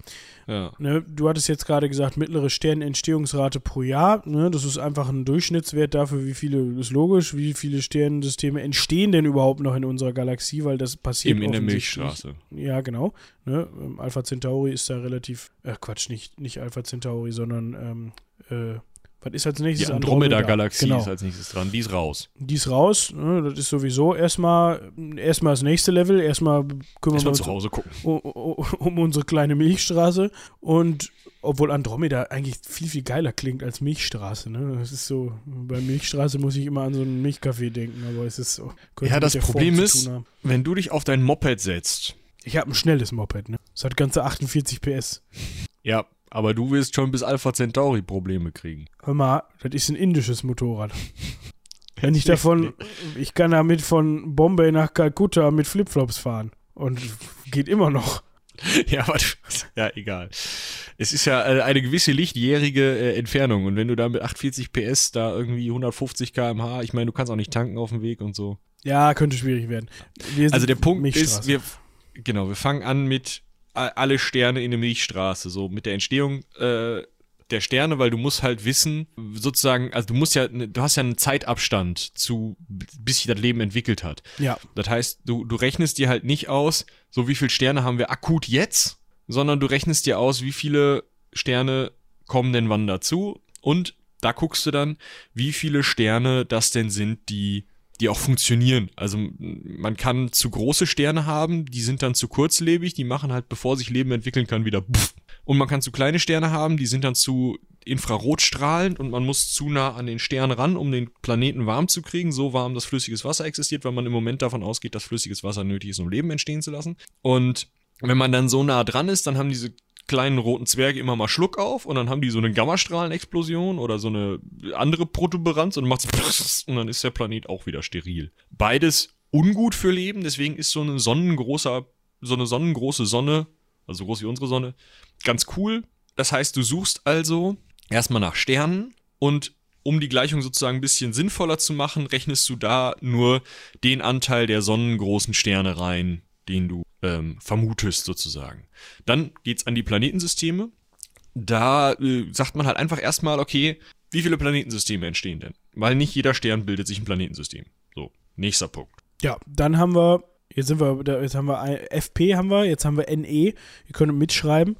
Ja. Ne, du hattest jetzt gerade gesagt, mittlere Sternentstehungsrate pro Jahr. Ne, das ist einfach ein Durchschnittswert dafür, wie viele, ist logisch, wie viele Sternensysteme entstehen denn überhaupt noch in unserer Galaxie, weil das passiert Eben in der Milchstraße. Ja, genau. Ne, ähm, Alpha Centauri ist da relativ, äh, Quatsch, nicht, nicht Alpha Centauri, sondern ähm, äh, was ist als nächstes? Die Andromeda-Galaxie Andromeda. genau. ist als nächstes dran. Die ist raus. Die ist raus. Ne, das ist sowieso erstmal, erstmal das nächste Level. Erstmal kümmern erstmal wir uns zu Hause gucken. Um, um, um, unsere kleine Milchstraße. Und obwohl Andromeda eigentlich viel, viel geiler klingt als Milchstraße. Ne? Das ist so, bei Milchstraße muss ich immer an so einen Milchkaffee denken, aber es ist so. Ja, das Problem ist, wenn du dich auf dein Moped setzt. Ich habe ein schnelles Moped, ne? Es hat ganze 48 PS. Ja, aber du wirst schon bis Alpha Centauri Probleme kriegen. Hör mal, das ist ein indisches Motorrad. Wenn ich davon, ich kann damit von Bombay nach Kalkutta mit Flipflops fahren. Und geht immer noch. Ja, aber ja, egal. Es ist ja äh, eine gewisse lichtjährige äh, Entfernung und wenn du da mit 840 PS da irgendwie 150 km/h, ich meine, du kannst auch nicht tanken auf dem Weg und so. Ja, könnte schwierig werden. also der Punkt ist, wir genau, wir fangen an mit alle Sterne in der Milchstraße, so mit der Entstehung äh, der Sterne, weil du musst halt wissen, sozusagen, also du musst ja, du hast ja einen Zeitabstand zu, bis sich das Leben entwickelt hat. Ja. Das heißt, du, du rechnest dir halt nicht aus, so wie viele Sterne haben wir akut jetzt, sondern du rechnest dir aus, wie viele Sterne kommen denn wann dazu und da guckst du dann, wie viele Sterne das denn sind, die die auch funktionieren. Also man kann zu große Sterne haben, die sind dann zu kurzlebig, die machen halt, bevor sich Leben entwickeln kann, wieder pff. Und man kann zu kleine Sterne haben, die sind dann zu infrarotstrahlend und man muss zu nah an den Stern ran, um den Planeten warm zu kriegen, so warm, dass flüssiges Wasser existiert, weil man im Moment davon ausgeht, dass flüssiges Wasser nötig ist, um Leben entstehen zu lassen. Und wenn man dann so nah dran ist, dann haben diese kleinen roten Zwerge immer mal Schluck auf und dann haben die so eine Gammastrahlenexplosion oder so eine andere Protuberanz und macht's und dann ist der Planet auch wieder steril. Beides ungut für Leben, deswegen ist so eine sonnengroßer, so eine sonnengroße Sonne, also groß wie unsere Sonne, ganz cool. Das heißt, du suchst also erstmal nach Sternen und um die Gleichung sozusagen ein bisschen sinnvoller zu machen, rechnest du da nur den Anteil der sonnengroßen Sterne rein, den du ähm, vermutest sozusagen. Dann geht's an die Planetensysteme. Da äh, sagt man halt einfach erstmal, okay, wie viele Planetensysteme entstehen denn? Weil nicht jeder Stern bildet sich ein Planetensystem. So, nächster Punkt. Ja, dann haben wir, jetzt sind wir, jetzt haben wir FP haben wir, jetzt haben wir NE. Ihr könnt mitschreiben.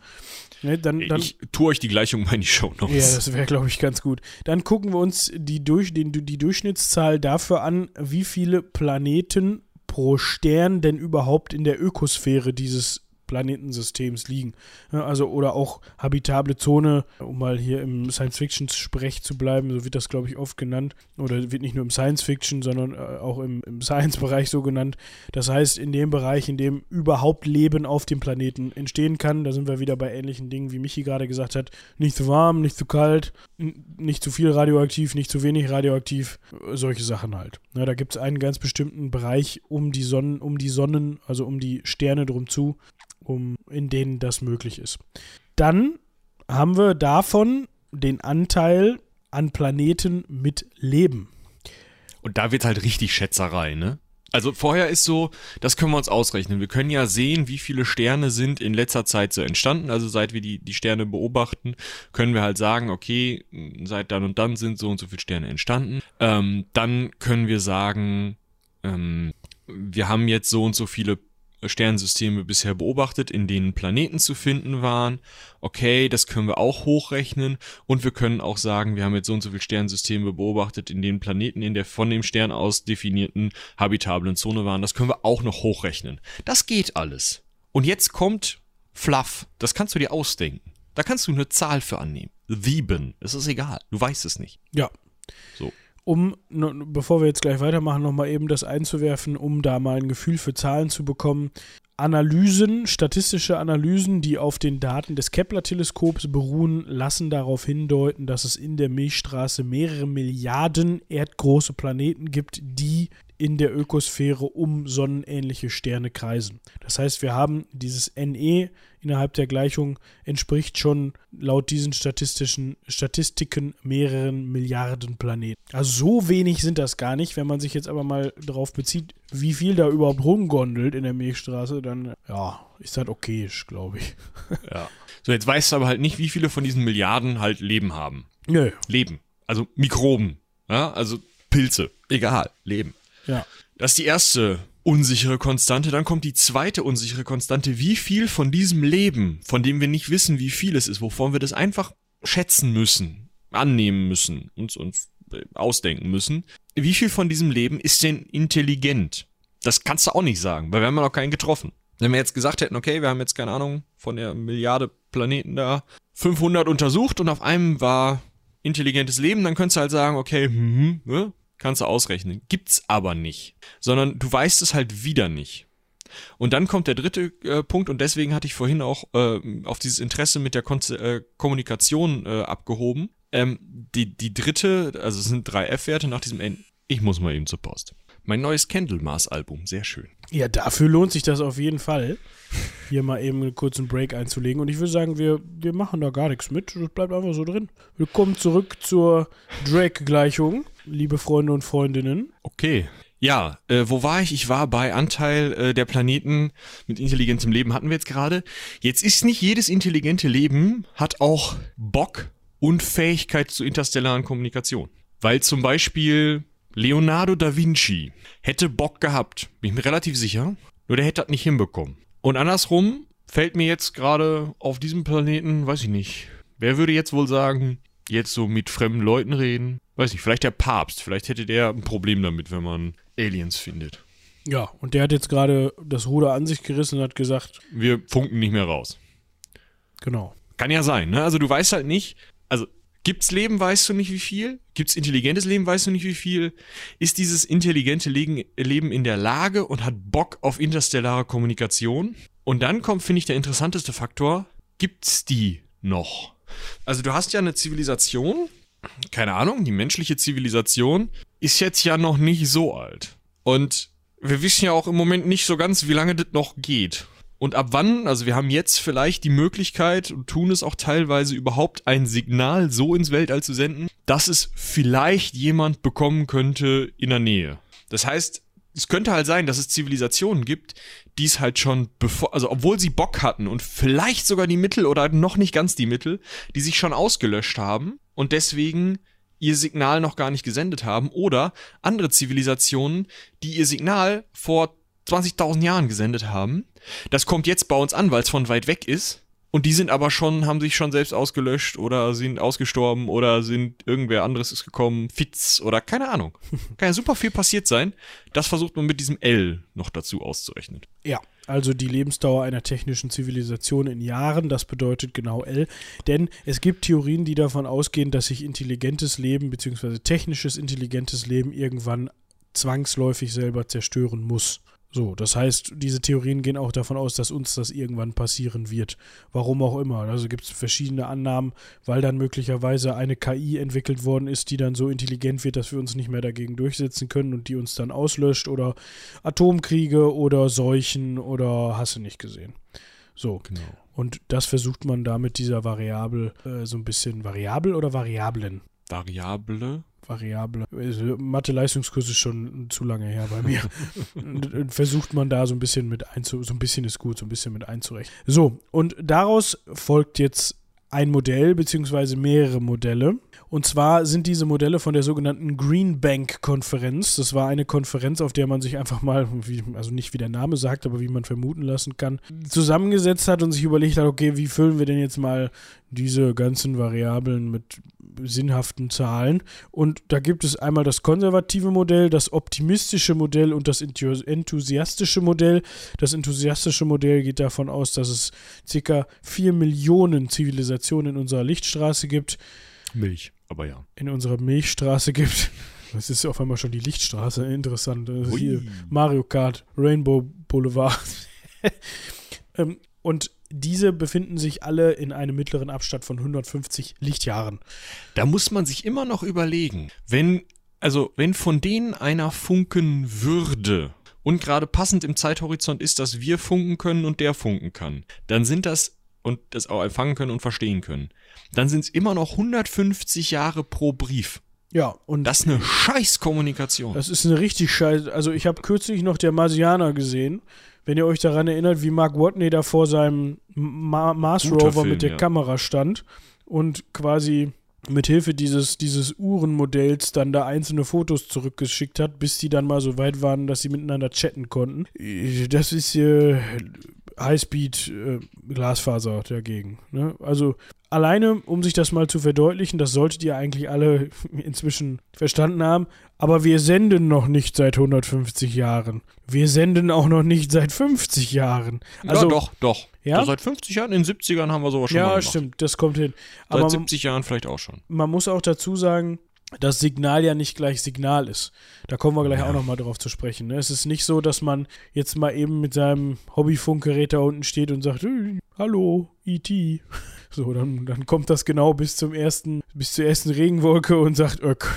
Ne, dann, dann, ich tue euch die Gleichung mal in die Show Notes. Ja, das wäre, glaube ich, ganz gut. Dann gucken wir uns die, durch, den, die Durchschnittszahl dafür an, wie viele Planeten pro Stern denn überhaupt in der Ökosphäre dieses Planetensystems liegen. Also oder auch habitable Zone, um mal hier im Science-Fiction-Sprech zu bleiben, so wird das, glaube ich, oft genannt. Oder wird nicht nur im Science-Fiction, sondern äh, auch im, im Science-Bereich so genannt. Das heißt, in dem Bereich, in dem überhaupt Leben auf dem Planeten entstehen kann, da sind wir wieder bei ähnlichen Dingen, wie Michi gerade gesagt hat. Nicht zu warm, nicht zu kalt, nicht zu viel radioaktiv, nicht zu wenig radioaktiv, solche Sachen halt. Ja, da gibt es einen ganz bestimmten Bereich um die Sonnen, um die Sonnen, also um die Sterne drum zu, um, in denen das möglich ist. Dann haben wir davon den Anteil an Planeten mit Leben. Und da wird halt richtig Schätzerei, ne? Also vorher ist so, das können wir uns ausrechnen. Wir können ja sehen, wie viele Sterne sind in letzter Zeit so entstanden. Also seit wir die, die Sterne beobachten, können wir halt sagen, okay, seit dann und dann sind so und so viele Sterne entstanden. Ähm, dann können wir sagen, ähm, wir haben jetzt so und so viele Sternensysteme bisher beobachtet, in denen Planeten zu finden waren. Okay, das können wir auch hochrechnen und wir können auch sagen, wir haben jetzt so und so viele Sternensysteme beobachtet, in denen Planeten in der von dem Stern aus definierten habitablen Zone waren. Das können wir auch noch hochrechnen. Das geht alles. Und jetzt kommt Fluff, das kannst du dir ausdenken. Da kannst du eine Zahl für annehmen. Sieben. Es ist egal. Du weißt es nicht. Ja. So. Um, bevor wir jetzt gleich weitermachen, nochmal eben das einzuwerfen, um da mal ein Gefühl für Zahlen zu bekommen. Analysen, statistische Analysen, die auf den Daten des Kepler-Teleskops beruhen, lassen darauf hindeuten, dass es in der Milchstraße mehrere Milliarden erdgroße Planeten gibt, die in der Ökosphäre um sonnenähnliche Sterne kreisen. Das heißt, wir haben dieses NE innerhalb der Gleichung entspricht schon laut diesen statistischen Statistiken mehreren Milliarden Planeten. Also so wenig sind das gar nicht. Wenn man sich jetzt aber mal darauf bezieht, wie viel da überhaupt rumgondelt in der Milchstraße, dann ja, ist das okay, glaube ich. Ja. So, jetzt weißt du aber halt nicht, wie viele von diesen Milliarden halt Leben haben. Nö. Leben. Also Mikroben. Ja, also Pilze. Egal. Leben. Ja. Das ist die erste unsichere Konstante. Dann kommt die zweite unsichere Konstante. Wie viel von diesem Leben, von dem wir nicht wissen, wie viel es ist, wovon wir das einfach schätzen müssen, annehmen müssen, uns, uns äh, ausdenken müssen, wie viel von diesem Leben ist denn intelligent? Das kannst du auch nicht sagen, weil wir haben ja noch keinen getroffen. Wenn wir jetzt gesagt hätten, okay, wir haben jetzt keine Ahnung von der Milliarde Planeten da 500 untersucht und auf einem war intelligentes Leben, dann könntest du halt sagen, okay, hm, hm, kannst du ausrechnen. Gibt's aber nicht. Sondern du weißt es halt wieder nicht. Und dann kommt der dritte äh, Punkt und deswegen hatte ich vorhin auch äh, auf dieses Interesse mit der Kon äh, Kommunikation äh, abgehoben. Ähm, die, die dritte, also es sind drei F-Werte nach diesem N. Ich muss mal eben zur Post. Mein neues Candlemas-Album, sehr schön. Ja, dafür lohnt sich das auf jeden Fall, hier mal eben einen kurzen Break einzulegen. Und ich würde sagen, wir, wir machen da gar nichts mit. Das bleibt einfach so drin. Wir kommen zurück zur Drake-Gleichung, liebe Freunde und Freundinnen. Okay. Ja, äh, wo war ich? Ich war bei Anteil äh, der Planeten mit intelligentem Leben hatten wir jetzt gerade. Jetzt ist nicht jedes intelligente Leben hat auch Bock und Fähigkeit zu interstellaren Kommunikation. Weil zum Beispiel Leonardo da Vinci hätte Bock gehabt, bin ich mir relativ sicher, nur der hätte das nicht hinbekommen. Und andersrum fällt mir jetzt gerade auf diesem Planeten, weiß ich nicht, wer würde jetzt wohl sagen, jetzt so mit fremden Leuten reden? Weiß nicht, vielleicht der Papst, vielleicht hätte der ein Problem damit, wenn man Aliens findet. Ja, und der hat jetzt gerade das Ruder an sich gerissen und hat gesagt, Wir funken nicht mehr raus. genau. Kann ja sein, ne? Also du weißt halt nicht, also gibt's Leben, weißt du nicht wie viel? Gibt's intelligentes Leben, weißt du nicht wie viel? Ist dieses intelligente Leben in der Lage und hat Bock auf interstellare Kommunikation? Und dann kommt, finde ich, der interessanteste Faktor, gibt's die noch? Also du hast ja eine Zivilisation, keine Ahnung, die menschliche Zivilisation ist jetzt ja noch nicht so alt. Und wir wissen ja auch im Moment nicht so ganz, wie lange das noch geht. Und ab wann, also wir haben jetzt vielleicht die Möglichkeit und tun es auch teilweise überhaupt ein Signal so ins Weltall zu senden, dass es vielleicht jemand bekommen könnte in der Nähe. Das heißt, es könnte halt sein, dass es Zivilisationen gibt, die es halt schon bevor, also obwohl sie Bock hatten und vielleicht sogar die Mittel oder noch nicht ganz die Mittel, die sich schon ausgelöscht haben und deswegen ihr Signal noch gar nicht gesendet haben oder andere Zivilisationen, die ihr Signal vor 20.000 Jahren gesendet haben. Das kommt jetzt bei uns an, weil es von weit weg ist. Und die sind aber schon, haben sich schon selbst ausgelöscht oder sind ausgestorben oder sind irgendwer anderes ist gekommen, Fitz oder keine Ahnung. Kann ja super viel passiert sein. Das versucht man mit diesem L noch dazu auszurechnen. Ja, also die Lebensdauer einer technischen Zivilisation in Jahren, das bedeutet genau L. Denn es gibt Theorien, die davon ausgehen, dass sich intelligentes Leben bzw. technisches intelligentes Leben irgendwann zwangsläufig selber zerstören muss. So, das heißt, diese Theorien gehen auch davon aus, dass uns das irgendwann passieren wird. Warum auch immer. Also gibt es verschiedene Annahmen, weil dann möglicherweise eine KI entwickelt worden ist, die dann so intelligent wird, dass wir uns nicht mehr dagegen durchsetzen können und die uns dann auslöscht oder Atomkriege oder Seuchen oder hast du nicht gesehen. So. Genau. Und das versucht man da mit dieser Variable äh, so ein bisschen Variabel oder Variablen? Variable. Variable. Also Mathe-Leistungskurs ist schon zu lange her bei mir. versucht man da so ein bisschen mit einzu, so ein bisschen ist gut, so ein bisschen mit einzurechnen. So, und daraus folgt jetzt ein Modell beziehungsweise mehrere Modelle. Und zwar sind diese Modelle von der sogenannten Green Bank Konferenz. Das war eine Konferenz, auf der man sich einfach mal, wie, also nicht wie der Name sagt, aber wie man vermuten lassen kann, zusammengesetzt hat und sich überlegt hat, okay, wie füllen wir denn jetzt mal diese ganzen Variablen mit sinnhaften Zahlen. Und da gibt es einmal das konservative Modell, das optimistische Modell und das enthusiastische Modell. Das enthusiastische Modell geht davon aus, dass es ca. 4 Millionen Zivilisationen in unserer Lichtstraße gibt. Milch, aber ja. In unserer Milchstraße gibt. Das ist auf einmal schon die Lichtstraße. Interessant. Hier Mario Kart, Rainbow Boulevard. ähm, und diese befinden sich alle in einem mittleren Abstand von 150 Lichtjahren. Da muss man sich immer noch überlegen, wenn, also, wenn von denen einer funken würde und gerade passend im Zeithorizont ist, dass wir funken können und der funken kann, dann sind das und das auch empfangen können und verstehen können, dann sind es immer noch 150 Jahre pro Brief. Ja, und das ist eine Scheißkommunikation. Das ist eine richtig scheiß. Also ich habe kürzlich noch der Marsianer gesehen wenn ihr euch daran erinnert, wie Mark Watney da vor seinem Ma Mars Rover Film, mit der ja. Kamera stand und quasi mit Hilfe dieses, dieses Uhrenmodells dann da einzelne Fotos zurückgeschickt hat, bis die dann mal so weit waren, dass sie miteinander chatten konnten. Das ist äh, Highspeed äh, Glasfaser dagegen. Ne? Also alleine, um sich das mal zu verdeutlichen, das solltet ihr eigentlich alle inzwischen verstanden haben, aber wir senden noch nicht seit 150 Jahren. Wir senden auch noch nicht seit 50 Jahren. Also, ja, doch, doch. Ja? seit 50 Jahren, in den 70ern haben wir sowas schon ja, mal gemacht. Ja, stimmt, das kommt hin. Aber seit 70 Jahren vielleicht auch schon. Man muss auch dazu sagen, dass Signal ja nicht gleich Signal ist. Da kommen wir gleich ja. auch nochmal drauf zu sprechen. Ne? Es ist nicht so, dass man jetzt mal eben mit seinem Hobbyfunkgerät da unten steht und sagt, hey, hallo, E.T. So, dann, dann kommt das genau bis zum ersten, bis zur ersten Regenwolke und sagt, Öck.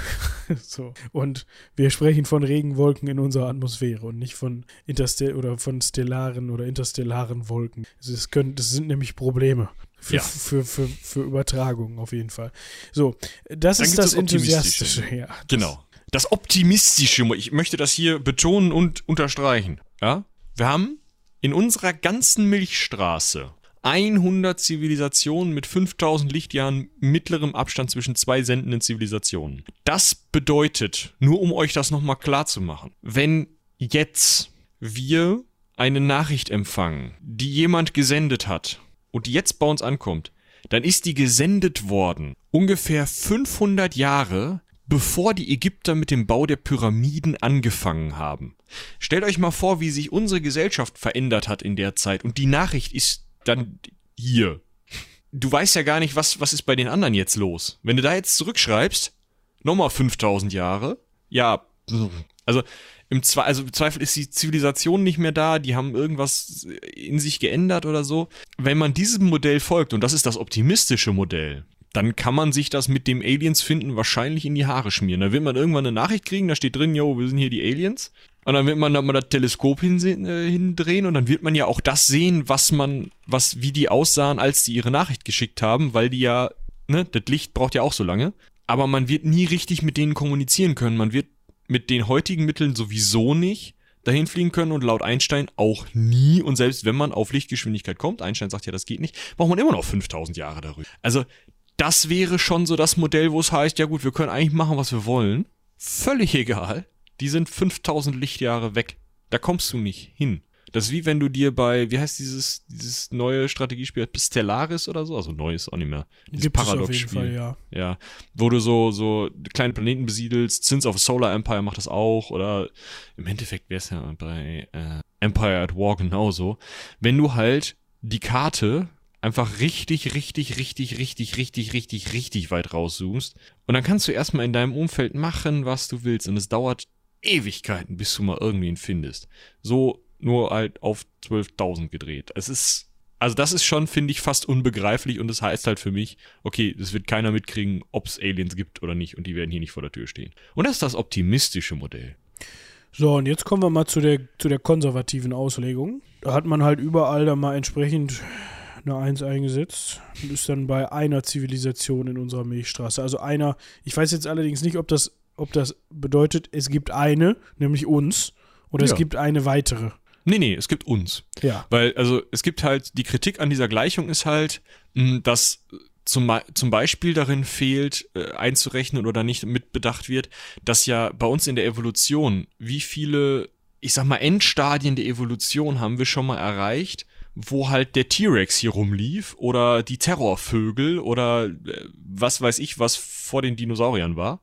so. Und wir sprechen von Regenwolken in unserer Atmosphäre und nicht von Interstell oder von stellaren oder interstellaren Wolken. Das, können, das sind nämlich Probleme. Für, ja. für, für, für Übertragung auf jeden Fall. So, das Dann ist das, das Enthusiastische. Ja, genau. Das Optimistische, ich möchte das hier betonen und unterstreichen. Ja? Wir haben in unserer ganzen Milchstraße 100 Zivilisationen mit 5000 Lichtjahren mittlerem Abstand zwischen zwei sendenden Zivilisationen. Das bedeutet, nur um euch das nochmal klar zu machen, wenn jetzt wir eine Nachricht empfangen, die jemand gesendet hat und die jetzt bei uns ankommt, dann ist die gesendet worden ungefähr 500 Jahre bevor die Ägypter mit dem Bau der Pyramiden angefangen haben. Stellt euch mal vor, wie sich unsere Gesellschaft verändert hat in der Zeit und die Nachricht ist dann hier. Du weißt ja gar nicht, was, was ist bei den anderen jetzt los. Wenn du da jetzt zurückschreibst, nochmal 5000 Jahre, ja, also im, Zwe also Zweifel ist die Zivilisation nicht mehr da, die haben irgendwas in sich geändert oder so. Wenn man diesem Modell folgt, und das ist das optimistische Modell, dann kann man sich das mit dem Aliens finden wahrscheinlich in die Haare schmieren. Da wird man irgendwann eine Nachricht kriegen, da steht drin, yo, wir sind hier die Aliens. Und dann wird man da mal das Teleskop äh, hindrehen und dann wird man ja auch das sehen, was man, was, wie die aussahen, als die ihre Nachricht geschickt haben, weil die ja, ne, das Licht braucht ja auch so lange. Aber man wird nie richtig mit denen kommunizieren können. Man wird mit den heutigen Mitteln sowieso nicht dahin fliegen können und laut Einstein auch nie. Und selbst wenn man auf Lichtgeschwindigkeit kommt, Einstein sagt ja, das geht nicht, braucht man immer noch 5000 Jahre darüber. Also, das wäre schon so das Modell, wo es heißt, ja gut, wir können eigentlich machen, was wir wollen. Völlig egal. Die sind 5000 Lichtjahre weg. Da kommst du nicht hin. Das ist wie wenn du dir bei, wie heißt dieses, dieses neue Strategiespiel, Stellaris oder so, also neues auch nicht mehr. Dieses Paradox-Spiel. Ja. ja. Wo du so, so kleine Planeten besiedelst. Sins of Solar Empire macht das auch. Oder im Endeffekt wäre es ja bei äh, Empire at War genauso. Wenn du halt die Karte einfach richtig, richtig, richtig, richtig, richtig, richtig, richtig weit rauszoomst. Und dann kannst du erstmal in deinem Umfeld machen, was du willst. Und es dauert Ewigkeiten, bis du mal irgendwen findest. So nur halt auf 12.000 gedreht. Es ist, also das ist schon, finde ich, fast unbegreiflich und das heißt halt für mich, okay, es wird keiner mitkriegen, ob es Aliens gibt oder nicht und die werden hier nicht vor der Tür stehen. Und das ist das optimistische Modell. So, und jetzt kommen wir mal zu der, zu der konservativen Auslegung. Da hat man halt überall dann mal entsprechend eine Eins eingesetzt und ist dann bei einer Zivilisation in unserer Milchstraße. Also einer, ich weiß jetzt allerdings nicht, ob das, ob das bedeutet, es gibt eine, nämlich uns, oder ja. es gibt eine weitere. Nee, nee, es gibt uns. Ja. Weil, also, es gibt halt, die Kritik an dieser Gleichung ist halt, dass zum, zum Beispiel darin fehlt, äh, einzurechnen oder nicht mitbedacht wird, dass ja bei uns in der Evolution, wie viele, ich sag mal, Endstadien der Evolution haben wir schon mal erreicht, wo halt der T-Rex hier rumlief oder die Terrorvögel oder äh, was weiß ich, was vor den Dinosauriern war.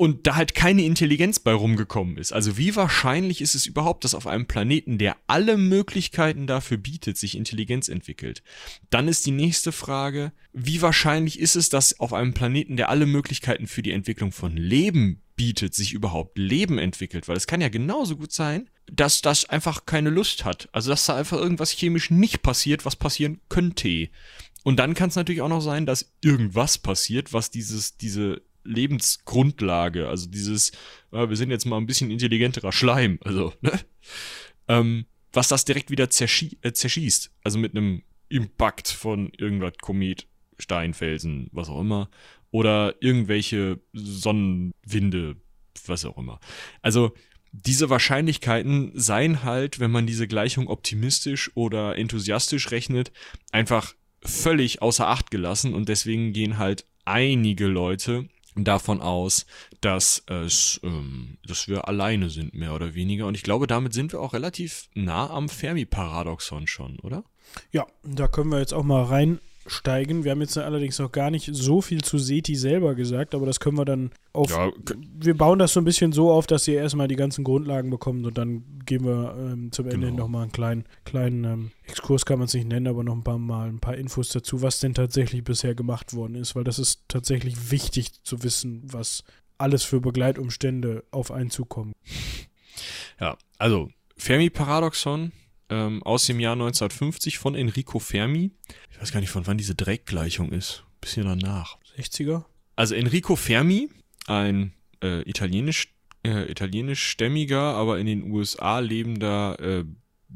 Und da halt keine Intelligenz bei rumgekommen ist. Also wie wahrscheinlich ist es überhaupt, dass auf einem Planeten, der alle Möglichkeiten dafür bietet, sich Intelligenz entwickelt? Dann ist die nächste Frage, wie wahrscheinlich ist es, dass auf einem Planeten, der alle Möglichkeiten für die Entwicklung von Leben bietet, sich überhaupt Leben entwickelt? Weil es kann ja genauso gut sein, dass das einfach keine Lust hat. Also dass da einfach irgendwas chemisch nicht passiert, was passieren könnte. Und dann kann es natürlich auch noch sein, dass irgendwas passiert, was dieses, diese Lebensgrundlage, also dieses, äh, wir sind jetzt mal ein bisschen intelligenterer Schleim, also, ne? Ähm, was das direkt wieder zerschie äh, zerschießt. Also mit einem Impact von irgendwas Komet, Steinfelsen, was auch immer. Oder irgendwelche Sonnenwinde, was auch immer. Also diese Wahrscheinlichkeiten seien halt, wenn man diese Gleichung optimistisch oder enthusiastisch rechnet, einfach völlig außer Acht gelassen und deswegen gehen halt einige Leute davon aus, dass es, ähm, dass wir alleine sind, mehr oder weniger. Und ich glaube, damit sind wir auch relativ nah am Fermi-Paradoxon schon, oder? Ja, da können wir jetzt auch mal reinsteigen. Wir haben jetzt allerdings noch gar nicht so viel zu SETI selber gesagt, aber das können wir dann auf. Ja, wir bauen das so ein bisschen so auf, dass ihr erstmal die ganzen Grundlagen bekommt und dann gehen wir ähm, zum Ende genau. nochmal einen kleinen, kleinen ähm, Exkurs, kann man es nicht nennen, aber noch ein paar Mal ein paar Infos dazu, was denn tatsächlich bisher gemacht worden ist, weil das ist tatsächlich wichtig zu wissen, was alles für Begleitumstände auf einen zukommen. Ja, also Fermi-Paradoxon ähm, aus dem Jahr 1950 von Enrico Fermi. Ich weiß gar nicht, von wann diese Dreckgleichung ist. Bisschen danach. 60er? Also Enrico Fermi ein äh, italienisch, äh, italienischstämmiger, aber in den USA lebender, äh,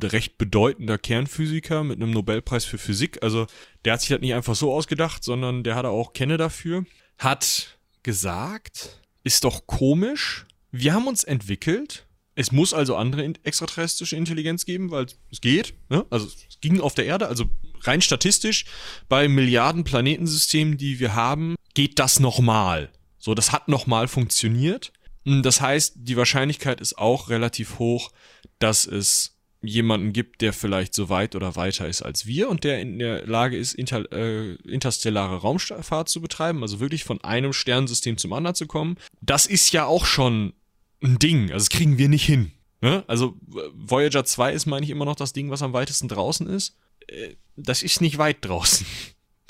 recht bedeutender Kernphysiker mit einem Nobelpreis für Physik. Also der hat sich das nicht einfach so ausgedacht, sondern der hat auch Kenne dafür. Hat gesagt, ist doch komisch, wir haben uns entwickelt, es muss also andere extraterrestrische Intelligenz geben, weil es geht. Ne? Also es ging auf der Erde, also rein statistisch, bei Milliarden Planetensystemen, die wir haben, geht das nochmal. So, das hat nochmal funktioniert. Hm, das heißt, die Wahrscheinlichkeit ist auch relativ hoch, dass es jemanden gibt, der vielleicht so weit oder weiter ist als wir und der in der Lage ist, inter, äh, interstellare Raumfahrt zu betreiben, also wirklich von einem Sternensystem zum anderen zu kommen. Das ist ja auch schon ein Ding, also das kriegen wir nicht hin. Ne? Also Voyager 2 ist, meine ich, immer noch das Ding, was am weitesten draußen ist. Äh, das ist nicht weit draußen.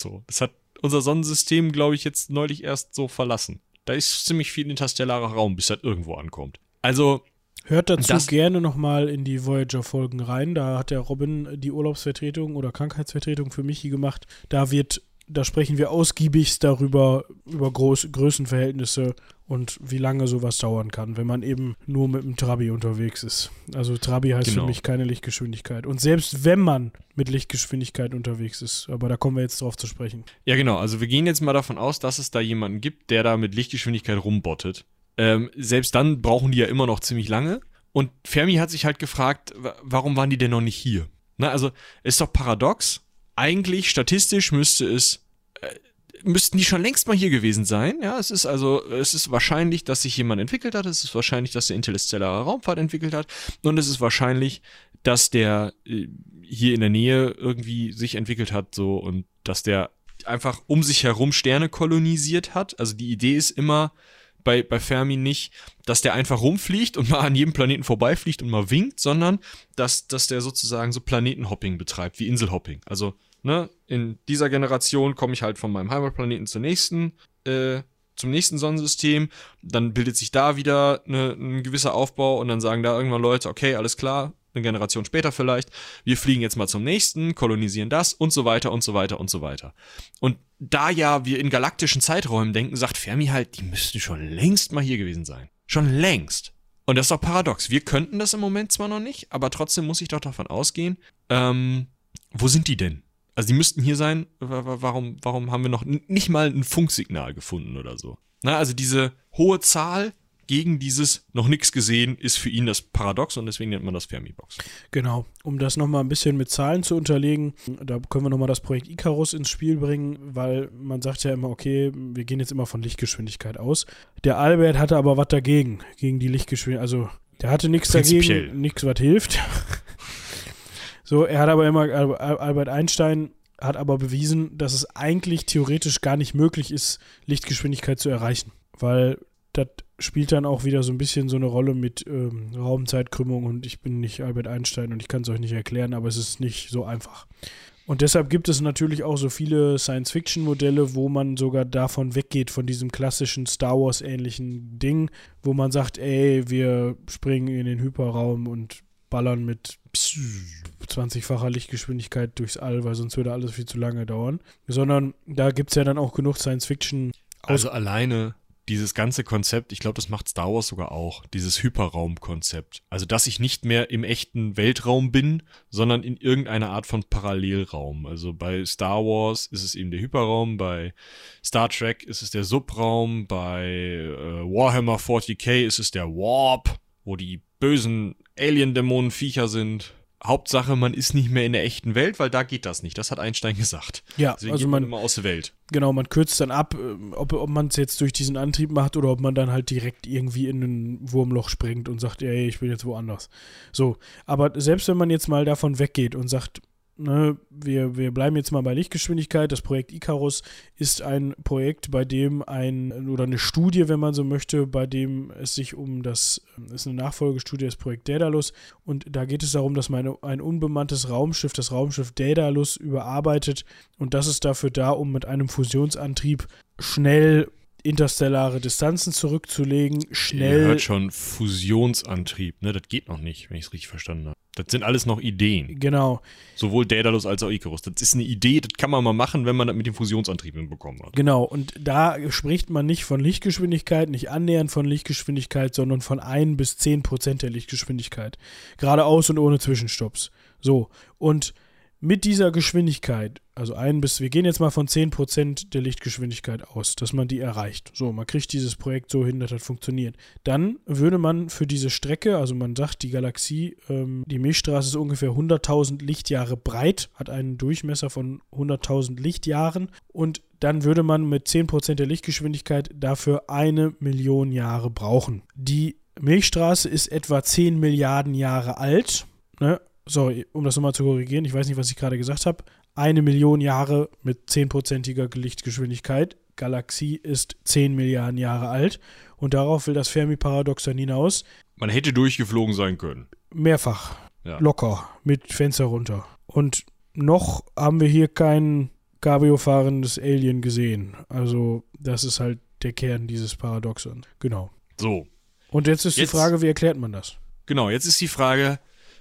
So, das hat unser Sonnensystem, glaube ich, jetzt neulich erst so verlassen. Da ist ziemlich viel interstellarer Raum, bis das irgendwo ankommt. Also. Hört dazu gerne nochmal in die Voyager-Folgen rein. Da hat der Robin die Urlaubsvertretung oder Krankheitsvertretung für Michi gemacht. Da wird da sprechen wir ausgiebigst darüber, über Groß Größenverhältnisse und wie lange sowas dauern kann, wenn man eben nur mit dem Trabi unterwegs ist. Also Trabi heißt genau. für mich keine Lichtgeschwindigkeit. Und selbst wenn man mit Lichtgeschwindigkeit unterwegs ist, aber da kommen wir jetzt drauf zu sprechen. Ja, genau. Also wir gehen jetzt mal davon aus, dass es da jemanden gibt, der da mit Lichtgeschwindigkeit rumbottet. Ähm, selbst dann brauchen die ja immer noch ziemlich lange. Und Fermi hat sich halt gefragt, warum waren die denn noch nicht hier? Na, also ist doch paradox. Eigentlich statistisch müsste es müssten die schon längst mal hier gewesen sein. Ja, es ist also, es ist wahrscheinlich, dass sich jemand entwickelt hat. Es ist wahrscheinlich, dass der interstellare Raumfahrt entwickelt hat. Und es ist wahrscheinlich, dass der äh, hier in der Nähe irgendwie sich entwickelt hat, so und dass der einfach um sich herum Sterne kolonisiert hat. Also die Idee ist immer bei, bei Fermi nicht, dass der einfach rumfliegt und mal an jedem Planeten vorbeifliegt und mal winkt, sondern dass, dass der sozusagen so Planetenhopping betreibt, wie Inselhopping. Also ne, in dieser Generation komme ich halt von meinem Heimatplaneten zur nächsten, äh, zum nächsten Sonnensystem, dann bildet sich da wieder ne, ein gewisser Aufbau und dann sagen da irgendwann Leute, okay, alles klar, eine Generation später vielleicht, wir fliegen jetzt mal zum nächsten, kolonisieren das und so weiter und so weiter und so weiter. Und da ja wir in galaktischen Zeiträumen denken, sagt Fermi halt, die müssten schon längst mal hier gewesen sein. Schon längst. Und das ist doch paradox. Wir könnten das im Moment zwar noch nicht, aber trotzdem muss ich doch davon ausgehen, ähm, wo sind die denn? Also die müssten hier sein. Warum, warum haben wir noch nicht mal ein Funksignal gefunden oder so? Na, also diese hohe Zahl gegen dieses noch nichts gesehen ist für ihn das Paradox und deswegen nennt man das Fermi-Box. Genau. Um das nochmal ein bisschen mit Zahlen zu unterlegen, da können wir nochmal das Projekt Icarus ins Spiel bringen, weil man sagt ja immer, okay, wir gehen jetzt immer von Lichtgeschwindigkeit aus. Der Albert hatte aber was dagegen, gegen die Lichtgeschwindigkeit. Also der hatte nichts dagegen, nichts, was hilft. So, er hat aber immer, Albert Einstein hat aber bewiesen, dass es eigentlich theoretisch gar nicht möglich ist, Lichtgeschwindigkeit zu erreichen. Weil das spielt dann auch wieder so ein bisschen so eine Rolle mit ähm, Raumzeitkrümmung und ich bin nicht Albert Einstein und ich kann es euch nicht erklären, aber es ist nicht so einfach. Und deshalb gibt es natürlich auch so viele Science-Fiction-Modelle, wo man sogar davon weggeht, von diesem klassischen Star Wars-ähnlichen Ding, wo man sagt, ey, wir springen in den Hyperraum und ballern mit 20-facher Lichtgeschwindigkeit durchs All, weil sonst würde alles viel zu lange dauern. Sondern da gibt es ja dann auch genug Science-Fiction. Also alleine dieses ganze Konzept, ich glaube, das macht Star Wars sogar auch, dieses Hyperraum-Konzept. Also, dass ich nicht mehr im echten Weltraum bin, sondern in irgendeiner Art von Parallelraum. Also bei Star Wars ist es eben der Hyperraum, bei Star Trek ist es der Subraum, bei äh, Warhammer 40k ist es der Warp, wo die bösen Alien-Dämonen-Viecher sind. Hauptsache, man ist nicht mehr in der echten Welt, weil da geht das nicht. Das hat Einstein gesagt. Ja, Deswegen also man, man immer aus der Welt. Genau, man kürzt dann ab, äh, ob, ob man es jetzt durch diesen Antrieb macht oder ob man dann halt direkt irgendwie in ein Wurmloch springt und sagt, ey, ich bin jetzt woanders. So, aber selbst wenn man jetzt mal davon weggeht und sagt, ne, wir, wir bleiben jetzt mal bei Lichtgeschwindigkeit. Das Projekt Icarus ist ein Projekt, bei dem ein, oder eine Studie, wenn man so möchte, bei dem es sich um das, ist eine Nachfolgestudie des Projekt Daedalus und da geht es darum, dass man ein unbemanntes Raumschiff, das Raumschiff Daedalus, überarbeitet und das ist dafür da, um mit einem Fusionsantrieb schnell interstellare Distanzen zurückzulegen, schnell. Ihr hört schon Fusionsantrieb, ne? Das geht noch nicht, wenn ich es richtig verstanden habe. Das sind alles noch Ideen. Genau. Sowohl Daedalus als auch Icarus. Das ist eine Idee, das kann man mal machen, wenn man das mit dem Fusionsantrieb hinbekommen hat. Genau, und da spricht man nicht von Lichtgeschwindigkeit, nicht annähernd von Lichtgeschwindigkeit, sondern von 1 bis 10 Prozent der Lichtgeschwindigkeit. Geradeaus und ohne Zwischenstopps. So, und mit dieser Geschwindigkeit, also ein bis, wir gehen jetzt mal von 10% der Lichtgeschwindigkeit aus, dass man die erreicht. So, man kriegt dieses Projekt so hin, dass das funktioniert. Dann würde man für diese Strecke, also man sagt, die Galaxie, ähm, die Milchstraße ist ungefähr 100.000 Lichtjahre breit, hat einen Durchmesser von 100.000 Lichtjahren und dann würde man mit 10% der Lichtgeschwindigkeit dafür eine Million Jahre brauchen. Die Milchstraße ist etwa 10 Milliarden Jahre alt. Ne? Sorry, um das nochmal zu korrigieren, ich weiß nicht, was ich gerade gesagt habe, eine Million Jahre mit 10%iger Lichtgeschwindigkeit. Galaxie ist 10 Milliarden Jahre alt und darauf will das Fermi-Paradox dann hinaus. Man hätte durchgeflogen sein können. Mehrfach. Ja. Locker. Mit Fenster runter. Und noch haben wir hier kein Cabrio-fahrendes Alien gesehen. Also, das ist halt der Kern dieses Paradoxon. Genau. So. Und jetzt ist jetzt, die Frage, wie erklärt man das? Genau, jetzt ist die Frage,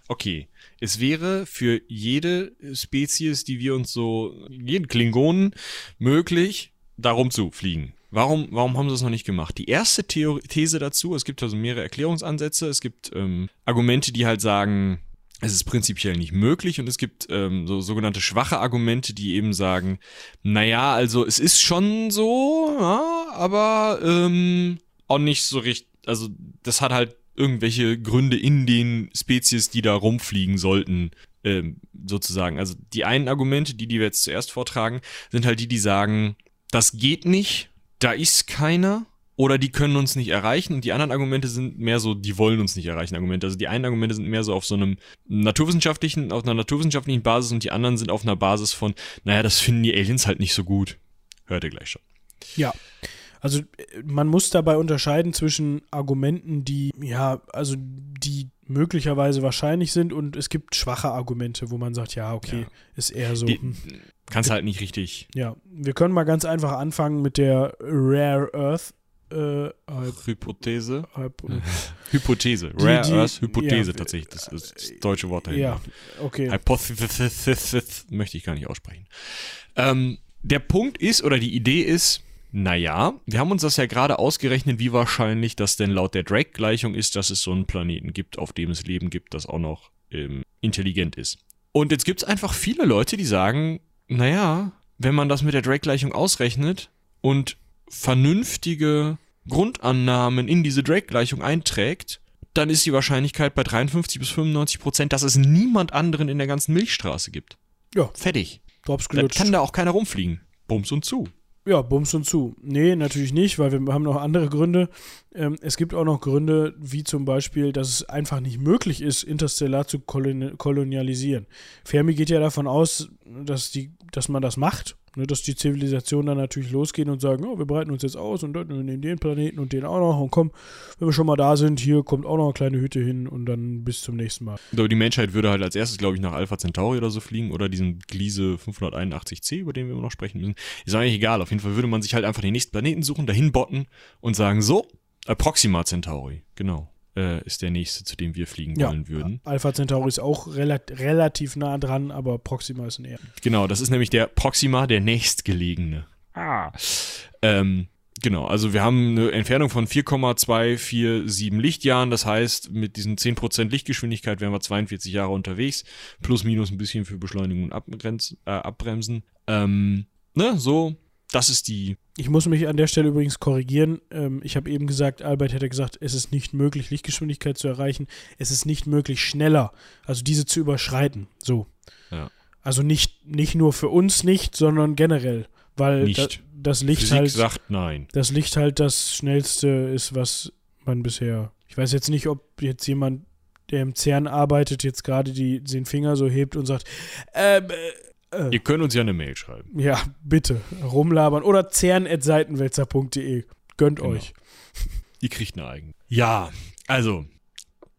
okay, es wäre für jede Spezies, die wir uns so, jeden Klingonen, möglich, darum zu fliegen. Warum, warum haben sie das noch nicht gemacht? Die erste Theor These dazu, es gibt also mehrere Erklärungsansätze, es gibt ähm, Argumente, die halt sagen, es ist prinzipiell nicht möglich und es gibt ähm, so sogenannte schwache Argumente, die eben sagen, naja, also es ist schon so, ja, aber ähm, auch nicht so richtig, also das hat halt irgendwelche Gründe in den Spezies, die da rumfliegen sollten, ähm, sozusagen. Also die einen Argumente, die, die wir jetzt zuerst vortragen, sind halt die, die sagen, das geht nicht, da ist keiner oder die können uns nicht erreichen und die anderen Argumente sind mehr so, die wollen uns nicht erreichen Argumente. Also die einen Argumente sind mehr so auf so einem naturwissenschaftlichen, auf einer naturwissenschaftlichen Basis und die anderen sind auf einer Basis von, naja, das finden die Aliens halt nicht so gut. Hört ihr gleich schon. Ja. Also äh, man muss dabei unterscheiden zwischen Argumenten, die, ja, also die möglicherweise wahrscheinlich sind und es gibt schwache Argumente, wo man sagt, ja, okay, ja. ist eher so. Die, hm. kannst halt nicht richtig. Ja, wir können mal ganz einfach anfangen mit der Rare Earth äh, Hypothese. Hypothese. Rare die, Earth Hypothese ja, tatsächlich. Das ist das deutsche Wort dahinter. Ja, okay. Hypothesis möchte ich gar nicht aussprechen. Ähm, der Punkt ist, oder die Idee ist, naja, wir haben uns das ja gerade ausgerechnet, wie wahrscheinlich das denn laut der Drake-Gleichung ist, dass es so einen Planeten gibt, auf dem es Leben gibt, das auch noch ähm, intelligent ist. Und jetzt gibt es einfach viele Leute, die sagen, naja, wenn man das mit der Drake-Gleichung ausrechnet und vernünftige Grundannahmen in diese Drake-Gleichung einträgt, dann ist die Wahrscheinlichkeit bei 53 bis 95 Prozent, dass es niemand anderen in der ganzen Milchstraße gibt. Ja. Fertig. Dann kann da auch keiner rumfliegen. Bums und zu. Ja, Bums und zu. Nee, natürlich nicht, weil wir haben noch andere Gründe. Ähm, es gibt auch noch Gründe, wie zum Beispiel, dass es einfach nicht möglich ist, interstellar zu kolonialisieren. Fermi geht ja davon aus, dass, die, dass man das macht, ne, dass die Zivilisationen dann natürlich losgehen und sagen, oh, wir breiten uns jetzt aus und dann nehmen den Planeten und den auch noch und komm, wenn wir schon mal da sind, hier kommt auch noch eine kleine Hütte hin und dann bis zum nächsten Mal. Aber die Menschheit würde halt als erstes, glaube ich, nach Alpha Centauri oder so fliegen oder diesen Gliese 581c, über den wir immer noch sprechen müssen. Ist eigentlich egal, auf jeden Fall würde man sich halt einfach den nächsten Planeten suchen, dahin botten und sagen, so, Proxima Centauri, genau äh, ist der nächste, zu dem wir fliegen ja, wollen würden. Alpha Centauri ist auch relat relativ nah dran, aber Proxima ist näher. Genau, das ist nämlich der Proxima, der nächstgelegene. Ah. Ähm, genau, also wir haben eine Entfernung von 4,247 Lichtjahren. Das heißt, mit diesen 10% Lichtgeschwindigkeit wären wir 42 Jahre unterwegs. Plus, minus ein bisschen für Beschleunigung und Abgrenz, äh, Abbremsen. Ähm, ne, so das ist die. Ich muss mich an der Stelle übrigens korrigieren. Ähm, ich habe eben gesagt, Albert hätte gesagt, es ist nicht möglich, Lichtgeschwindigkeit zu erreichen. Es ist nicht möglich, schneller, also diese zu überschreiten. So. Ja. Also nicht, nicht nur für uns nicht, sondern generell. Weil da, das Licht Physik halt. sagt nein. Das Licht halt das schnellste ist, was man bisher. Ich weiß jetzt nicht, ob jetzt jemand, der im CERN arbeitet, jetzt gerade den Finger so hebt und sagt, ähm, äh, Ihr könnt uns ja eine Mail schreiben. Ja, bitte. Rumlabern. Oder zern.seitenwälzer.de. Gönnt genau. euch. Ihr kriegt eine eigene. Ja, also,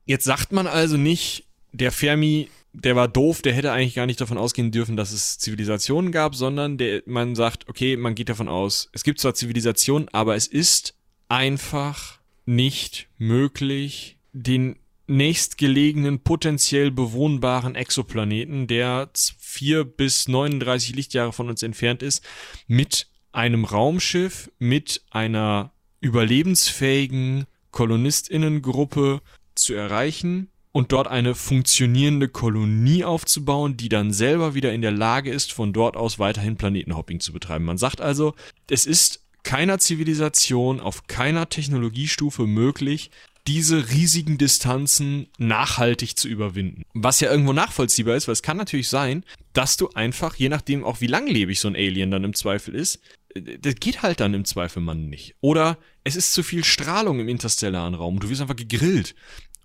jetzt sagt man also nicht, der Fermi, der war doof, der hätte eigentlich gar nicht davon ausgehen dürfen, dass es Zivilisationen gab, sondern der, man sagt, okay, man geht davon aus, es gibt zwar Zivilisationen, aber es ist einfach nicht möglich, den nächstgelegenen potenziell bewohnbaren Exoplaneten, der 4 bis 39 Lichtjahre von uns entfernt ist, mit einem Raumschiff, mit einer überlebensfähigen Kolonistinnengruppe zu erreichen und dort eine funktionierende Kolonie aufzubauen, die dann selber wieder in der Lage ist, von dort aus weiterhin Planetenhopping zu betreiben. Man sagt also, es ist keiner Zivilisation auf keiner Technologiestufe möglich, diese riesigen Distanzen nachhaltig zu überwinden. Was ja irgendwo nachvollziehbar ist, weil es kann natürlich sein, dass du einfach, je nachdem auch wie langlebig so ein Alien dann im Zweifel ist, äh, das geht halt dann im Zweifel man nicht. Oder es ist zu viel Strahlung im interstellaren Raum, du wirst einfach gegrillt.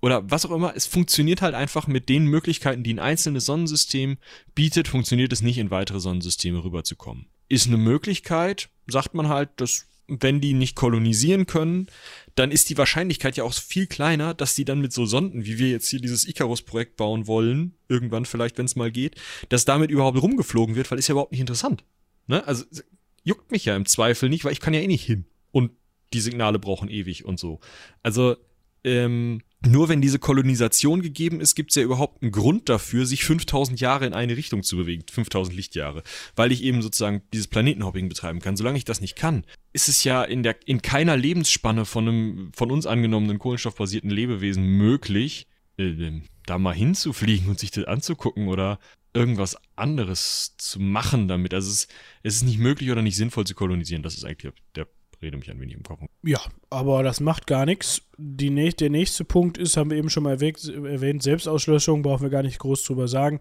Oder was auch immer, es funktioniert halt einfach mit den Möglichkeiten, die ein einzelnes Sonnensystem bietet, funktioniert es nicht in weitere Sonnensysteme rüberzukommen. Ist eine Möglichkeit, sagt man halt, dass wenn die nicht kolonisieren können, dann ist die Wahrscheinlichkeit ja auch viel kleiner, dass die dann mit so Sonden, wie wir jetzt hier dieses Icarus-Projekt bauen wollen, irgendwann vielleicht, wenn es mal geht, dass damit überhaupt rumgeflogen wird, weil ist ja überhaupt nicht interessant. Ne? Also juckt mich ja im Zweifel nicht, weil ich kann ja eh nicht hin. Und die Signale brauchen ewig und so. Also ähm, nur wenn diese Kolonisation gegeben ist, gibt es ja überhaupt einen Grund dafür, sich 5000 Jahre in eine Richtung zu bewegen, 5000 Lichtjahre, weil ich eben sozusagen dieses Planetenhopping betreiben kann. Solange ich das nicht kann, ist es ja in, der, in keiner Lebensspanne von einem von uns angenommenen kohlenstoffbasierten Lebewesen möglich, äh, da mal hinzufliegen und sich das anzugucken oder irgendwas anderes zu machen damit. Also es, es ist nicht möglich oder nicht sinnvoll zu kolonisieren. Das ist eigentlich der rede mich ein wenig im Kopf. Ja, aber das macht gar nichts. Die, der nächste Punkt ist, haben wir eben schon mal erwähnt, Selbstauslöschung, brauchen wir gar nicht groß drüber sagen.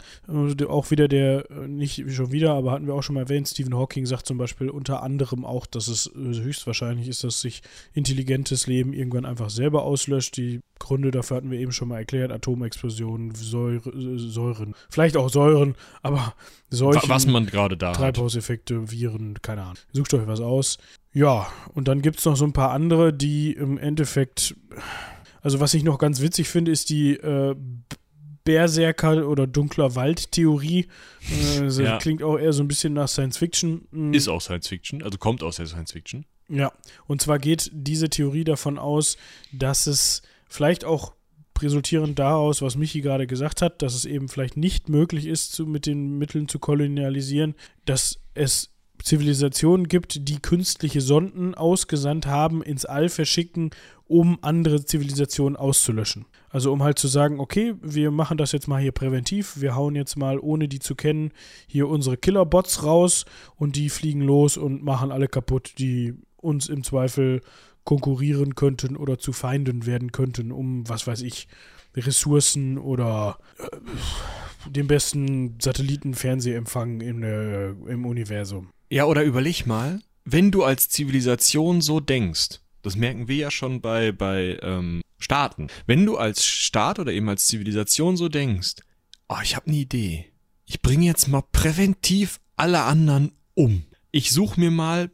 Auch wieder der, nicht schon wieder, aber hatten wir auch schon mal erwähnt, Stephen Hawking sagt zum Beispiel unter anderem auch, dass es höchstwahrscheinlich ist, dass sich intelligentes Leben irgendwann einfach selber auslöscht. Die Gründe dafür hatten wir eben schon mal erklärt, Atomexplosionen, Säure, Säuren, vielleicht auch Säuren, aber solche Was man gerade da Treibhauseffekte, Viren, keine Ahnung. Sucht euch was aus. Ja, und dann gibt es noch so ein paar andere, die im Endeffekt, also was ich noch ganz witzig finde, ist die äh, Berserker- oder dunkler Wald-Theorie. Äh, ja. Klingt auch eher so ein bisschen nach Science Fiction. Mhm. Ist auch Science Fiction, also kommt aus der Science Fiction. Ja, und zwar geht diese Theorie davon aus, dass es vielleicht auch resultierend daraus, was Michi gerade gesagt hat, dass es eben vielleicht nicht möglich ist, zu, mit den Mitteln zu kolonialisieren, dass es Zivilisationen gibt, die künstliche Sonden ausgesandt haben, ins All verschicken, um andere Zivilisationen auszulöschen. Also um halt zu sagen, okay, wir machen das jetzt mal hier präventiv, wir hauen jetzt mal, ohne die zu kennen, hier unsere Killerbots raus und die fliegen los und machen alle kaputt, die uns im Zweifel konkurrieren könnten oder zu Feinden werden könnten, um, was weiß ich, Ressourcen oder äh, den besten Satellitenfernsehempfang in, äh, im Universum. Ja, oder überleg mal, wenn du als Zivilisation so denkst, das merken wir ja schon bei, bei ähm, Staaten, wenn du als Staat oder eben als Zivilisation so denkst, oh, ich habe eine Idee, ich bringe jetzt mal präventiv alle anderen um. Ich suche mir mal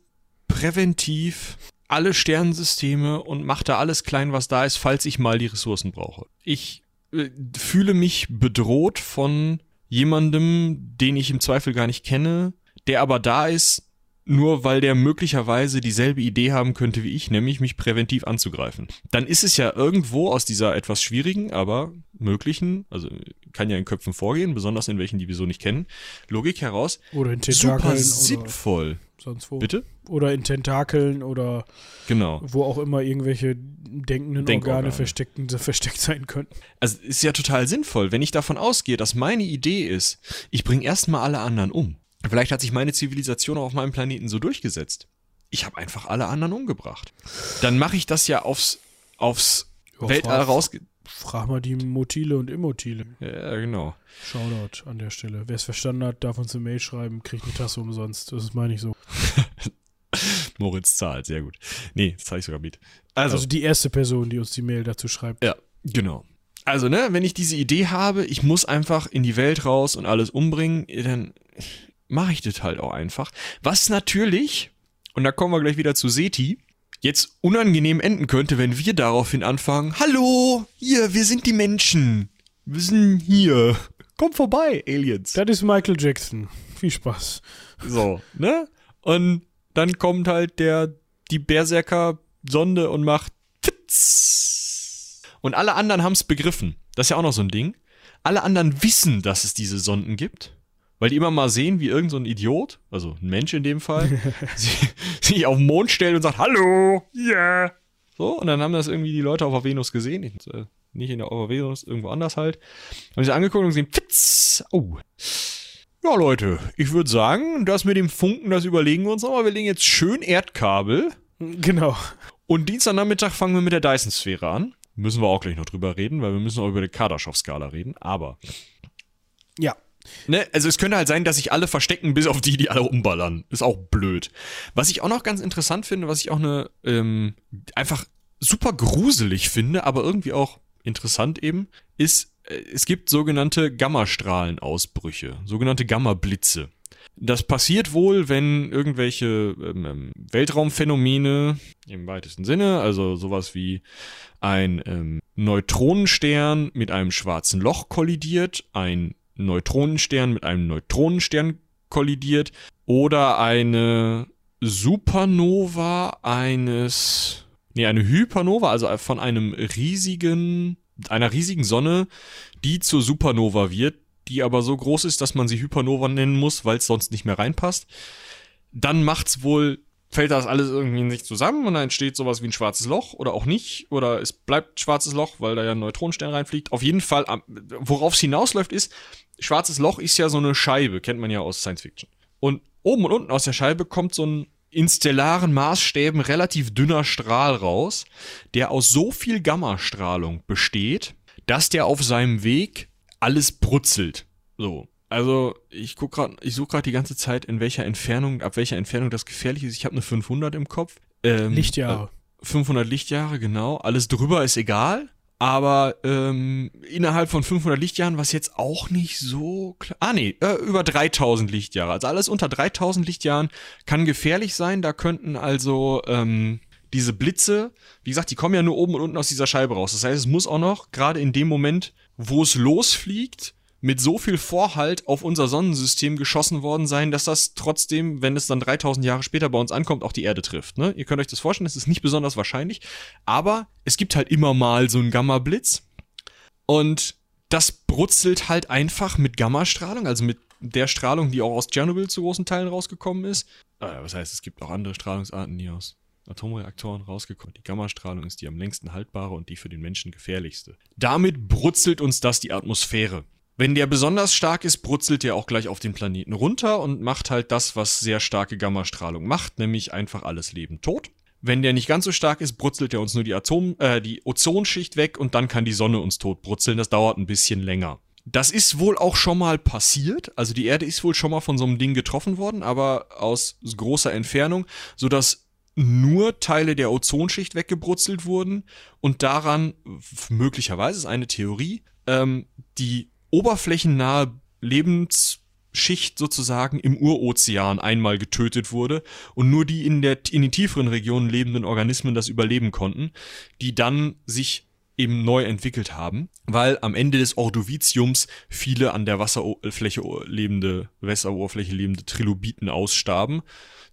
präventiv alle Sternensysteme und mache da alles klein, was da ist, falls ich mal die Ressourcen brauche. Ich äh, fühle mich bedroht von jemandem, den ich im Zweifel gar nicht kenne, der aber da ist, nur weil der möglicherweise dieselbe Idee haben könnte wie ich, nämlich mich präventiv anzugreifen. Dann ist es ja irgendwo aus dieser etwas schwierigen, aber möglichen, also kann ja in Köpfen vorgehen, besonders in welchen, die wir so nicht kennen, Logik heraus, Oder in super Tentakeln sinnvoll. oder sonst wo. Bitte? Oder in Tentakeln oder Genau. wo auch immer irgendwelche denkenden Denkorgane. Organe versteckt, versteckt sein könnten. Also ist ja total sinnvoll, wenn ich davon ausgehe, dass meine Idee ist, ich bringe erstmal alle anderen um. Vielleicht hat sich meine Zivilisation auch auf meinem Planeten so durchgesetzt. Ich habe einfach alle anderen umgebracht. Dann mache ich das ja aufs, aufs Ja, Weltall frag- raus. Frag mal die Motile und Immotile. Ja, genau. Shoutout an der Stelle. Wer es verstanden hat, darf uns eine Mail schreiben, kriegt eine Tasse umsonst. Das ist meine ich so. Moritz zahlt, sehr gut. Nee, das zahle ich sogar mit. Also, Also die erste Person, die uns die Mail dazu schreibt. ja, genau. Also, ne, wenn ich diese Idee habe, ich muss einfach in die Welt raus und alles umbringen, dann mache ich das halt auch einfach. Was natürlich, und da kommen wir gleich wieder zu Seti, jetzt unangenehm enden könnte, wenn wir daraufhin anfangen, hallo, hier, wir sind die Menschen. Wir sind hier. Kommt vorbei, Aliens. Das ist Michael Jackson. Viel Spaß. So, ne? Und dann kommt halt der, die Berserker-Sonde und macht Fitz. Und alle anderen haben es begriffen. Das ist ja auch noch so ein Ding. Alle anderen wissen, dass es diese Sonden gibt. Weil die immer mal sehen, wie irgendein so ein Idiot, also ein Mensch in dem Fall, sich, auf den Mond stellt und sagt, hallo, ja. So, und dann haben das irgendwie die Leute auf der Venus gesehen. Ich, äh, nicht in der Venus, irgendwo anders halt. Haben sich angeguckt und gesehen, Fitz. Oh, ja, Leute, ich würde sagen, das mit dem Funken, das überlegen wir uns nochmal. Wir legen jetzt schön Erdkabel. Genau. Und Dienstagnachmittag fangen wir mit der Dyson-Sphäre an. Müssen wir auch gleich noch drüber reden, weil wir müssen auch über die Kardaschow-Skala reden. Aber, Ja. Ne, also es könnte halt sein, dass sich alle verstecken, bis auf die, die alle umballern. Ist auch blöd. Was ich auch noch ganz interessant finde, was ich auch eine, ähm, einfach super gruselig finde, aber irgendwie auch interessant eben, ist, äh, es gibt sogenannte Gammastrahlenausbrüche, sogenannte Gammablitze. Das passiert wohl, wenn irgendwelche ähm, ähm, Weltraumphänomene im weitesten Sinne, also sowas wie ein ähm, Neutronenstern mit einem schwarzen Loch kollidiert, ein Neutronenstern mit einem Neutronenstern kollidiert oder eine Supernova eines, nee, eine Hypernova, also von einem riesigen, einer riesigen Sonne, die zur Supernova wird, die aber so groß ist, dass man sie Hypernova nennen muss, weil es sonst nicht mehr reinpasst. Dann macht's wohl, fällt das alles irgendwie nicht zusammen und dann entsteht sowas wie ein schwarzes Loch oder auch nicht. Oder es bleibt schwarzes Loch, weil da ja ein Neutronenstern reinfliegt. Auf jeden Fall, worauf es hinausläuft, ist, schwarzes Loch ist ja so eine Scheibe, kennt man ja aus Science Fiction. Und oben und unten aus der Scheibe kommt so ein in stellaren Maßstäben relativ dünner Strahl raus, der aus so viel Gammastrahlung besteht, dass der auf seinem Weg alles brutzelt. So. Also, ich guck grad, ich suche gerade die ganze Zeit, in welcher Entfernung, ab welcher Entfernung das gefährlich ist. Ich habe eine 500 im Kopf. Ähm, Lichtjahre. äh, 500 Lichtjahre, genau. Alles drüber ist egal. Aber ähm, innerhalb von 500 Lichtjahren, was jetzt auch nicht so klar. Ah, nee, äh, über 3000 Lichtjahre. Also alles unter 3000 Lichtjahren kann gefährlich sein. Da könnten also ähm, diese Blitze, wie gesagt, die kommen ja nur oben und unten aus dieser Scheibe raus. Das heißt, es muss auch noch, gerade in dem Moment, wo es losfliegt, mit so viel Vorhalt auf unser Sonnensystem geschossen worden sein, dass das trotzdem, wenn es dann 3000 Jahre später bei uns ankommt, auch die Erde trifft. Ne? Ihr könnt euch das vorstellen, es ist nicht besonders wahrscheinlich, aber es gibt halt immer mal so einen Gamma-Blitz und das brutzelt halt einfach mit Gammastrahlung, also mit der Strahlung, die auch aus Tschernobyl zu großen Teilen rausgekommen ist. Äh, was heißt, es gibt auch andere Strahlungsarten, die aus Atomreaktoren rausgekommen. Die Gammastrahlung ist die am längsten haltbare und die für den Menschen gefährlichste. Damit brutzelt uns das die Atmosphäre. Wenn der besonders stark ist, brutzelt der auch gleich auf den Planeten runter und macht halt das, was sehr starke Gammastrahlung macht, nämlich einfach alles Leben tot. Wenn der nicht ganz so stark ist, brutzelt er uns nur die Atom, äh, die Ozonschicht weg und dann kann die Sonne uns tot brutzeln. Das dauert ein bisschen länger. das ist wohl auch schon mal passiert. Also die Erde ist wohl schon mal von so einem Ding getroffen worden, aber aus großer Entfernung, sodass nur Teile der Ozonschicht weggebrutzelt wurden und daran möglicherweise ist eine Theorie, ähm, die oberflächennahe Lebensschicht sozusagen im Urozean einmal getötet wurde und nur die in, der, in den tieferen Regionen lebenden Organismen das überleben konnten, die dann sich eben neu entwickelt haben, weil am Ende des Ordoviziums viele an der Wasserfläche lebende, Wasseroberfläche lebende Trilobiten ausstarben.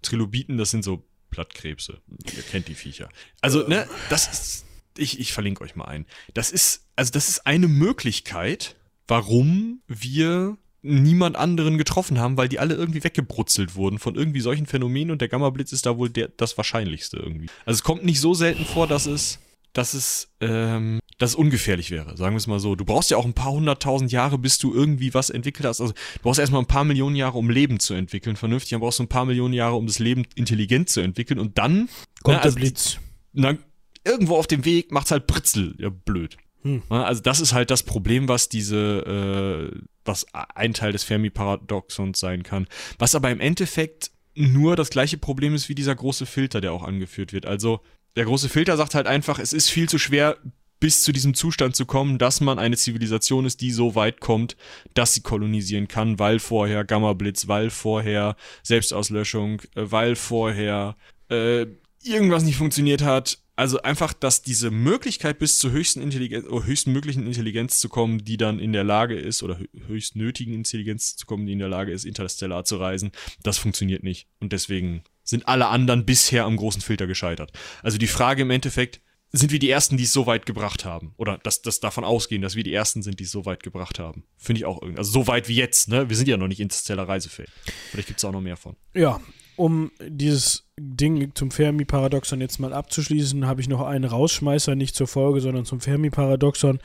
Trilobiten, das sind so Plattkrebse. Ihr kennt die Viecher. Also, ne, das ist, ich, ich verlinke euch mal ein. Das ist, also das ist eine Möglichkeit, warum wir niemand anderen getroffen haben, weil die alle irgendwie weggebrutzelt wurden von irgendwie solchen Phänomenen und der Gamma-Blitz ist da wohl der, das Wahrscheinlichste irgendwie. Also es kommt nicht so selten vor, dass es dass es, ähm, dass es ungefährlich wäre, sagen wir es mal so. Du brauchst ja auch ein paar hunderttausend Jahre, bis du irgendwie was entwickelt hast. Also du brauchst erstmal ein paar Millionen Jahre, um Leben zu entwickeln, vernünftig. Dann brauchst du ein paar Millionen Jahre, um das Leben intelligent zu entwickeln. Und dann kommt na, also, der Blitz. Na, irgendwo auf dem Weg macht's halt Britzel. Ja, blöd. Hm. Also das ist halt das Problem, was diese, äh, was ein Teil des Fermi-Paradoxons sein kann. Was aber im Endeffekt nur das gleiche Problem ist wie dieser große Filter, der auch angeführt wird. Also der große Filter sagt halt einfach, es ist viel zu schwer, bis zu diesem Zustand zu kommen, dass man eine Zivilisation ist, die so weit kommt, dass sie kolonisieren kann, weil vorher Gamma-Blitz, weil vorher Selbstauslöschung, äh, weil vorher äh, irgendwas nicht funktioniert hat. Also einfach, dass diese Möglichkeit bis zur höchsten Intelligenz, oder höchsten möglichen Intelligenz zu kommen, die dann in der Lage ist, oder höchst nötigen Intelligenz zu kommen, die in der Lage ist, interstellar zu reisen, das funktioniert nicht. Und deswegen sind alle anderen bisher am großen Filter gescheitert. Also die Frage im Endeffekt, sind wir die Ersten, die es so weit gebracht haben? Oder dass das davon ausgehen, dass wir die Ersten sind, die es so weit gebracht haben? Finde ich auch irgendwie. Also so weit wie jetzt, ne? Wir sind ja noch nicht interstellar reisefähig. Vielleicht gibt es auch noch mehr von. Ja, um dieses Ding zum Fermi-Paradoxon jetzt mal abzuschließen, habe ich noch einen Rausschmeißer, nicht zur Folge, sondern zum Fermi-Paradoxon.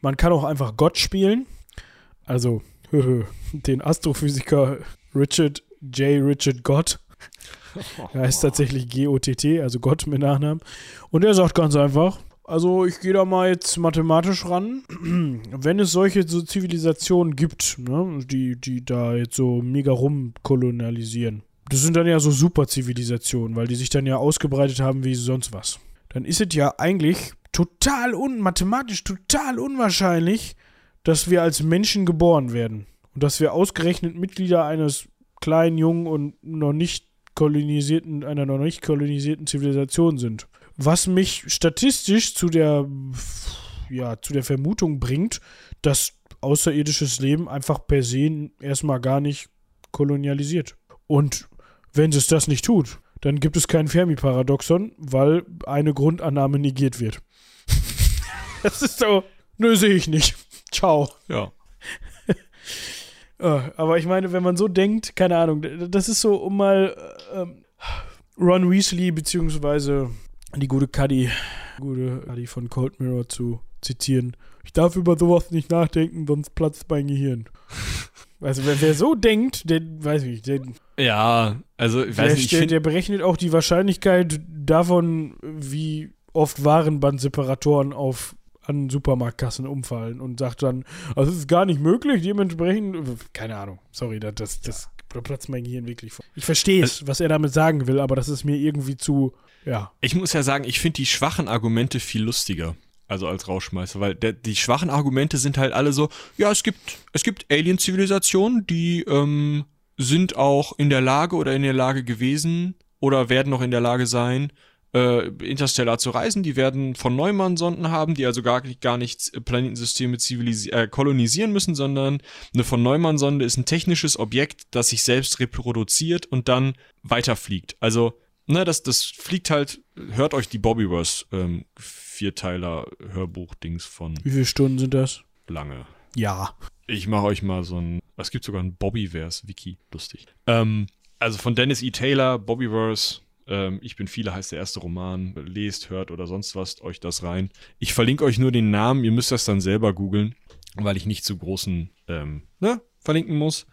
Man kann auch einfach Gott spielen. Also, den Astrophysiker Richard J. Richard Gott er heißt tatsächlich G-O-T-T, also Gott mit Nachnamen. Und er sagt ganz einfach, also ich gehe da mal jetzt mathematisch ran. Wenn es solche so Zivilisationen gibt, ne, die, die da jetzt so mega rumkolonialisieren, das sind dann ja so Superzivilisationen, weil die sich dann ja ausgebreitet haben wie sonst was. Dann ist es ja eigentlich total un mathematisch total unwahrscheinlich, dass wir als Menschen geboren werden. Und dass wir ausgerechnet Mitglieder eines kleinen, jungen und noch nicht kolonisierten, einer noch nicht kolonisierten Zivilisation sind. Was mich statistisch zu der, ja, zu der Vermutung bringt, dass außerirdisches Leben einfach per se erstmal gar nicht kolonialisiert. Und wenn es das nicht tut, dann gibt es kein Fermi-Paradoxon, weil eine Grundannahme negiert wird. das ist so, nö, sehe ich nicht. Ciao. Ja. Äh, aber ich meine, wenn man so denkt, keine Ahnung, das ist so, um mal äh, ähm, Ron Weasley beziehungsweise die gute Cuddy, gute Cuddy von Cold Mirror zu zitieren. Ich darf über sowas nicht nachdenken, sonst platzt mein Gehirn. Also wer, wer so denkt, der weiß ich nicht, der, ja, also ich weiß nicht, der, der berechnet auch die Wahrscheinlichkeit davon, wie oft Warenbandseparatoren auf an Supermarktkassen umfallen und sagt dann, also es ist gar nicht möglich, dementsprechend, keine Ahnung, sorry, das, das, das da platzt mein Gehirn wirklich vor. Ich verstehe es, also, was er damit sagen will, aber das ist mir irgendwie zu, ja. Ich muss ja sagen, ich finde die schwachen Argumente viel lustiger. Also als Rauschmeißer, weil der, die schwachen Argumente sind halt alle so, ja, es gibt, es gibt Alien-Zivilisationen, die ähm, sind auch in der Lage oder in der Lage gewesen oder werden noch in der Lage sein, äh, interstellar zu reisen. Die werden von Neumann-Sonden haben, die also gar, gar nicht Planetensysteme äh, kolonisieren müssen, sondern eine von Neumann-Sonde ist ein technisches Objekt, das sich selbst reproduziert und dann weiterfliegt. Also, ne, das, das fliegt halt, hört euch die Bobbyverse ähm, Vierteiler Hörbuch-Dings von. Wie viele Stunden sind das? Lange. Ja. Ich mache euch mal so ein, es gibt sogar ein Bobbyverse-Wiki, lustig. Ähm, also von Dennis E. Taylor, Bobbyverse, ähm, ich bin viele heißt der erste Roman. Lest, hört oder sonst was euch das rein. Ich verlinke euch nur den Namen. Ihr müsst das dann selber googeln, weil ich nicht zu großen ähm, ne, verlinken muss.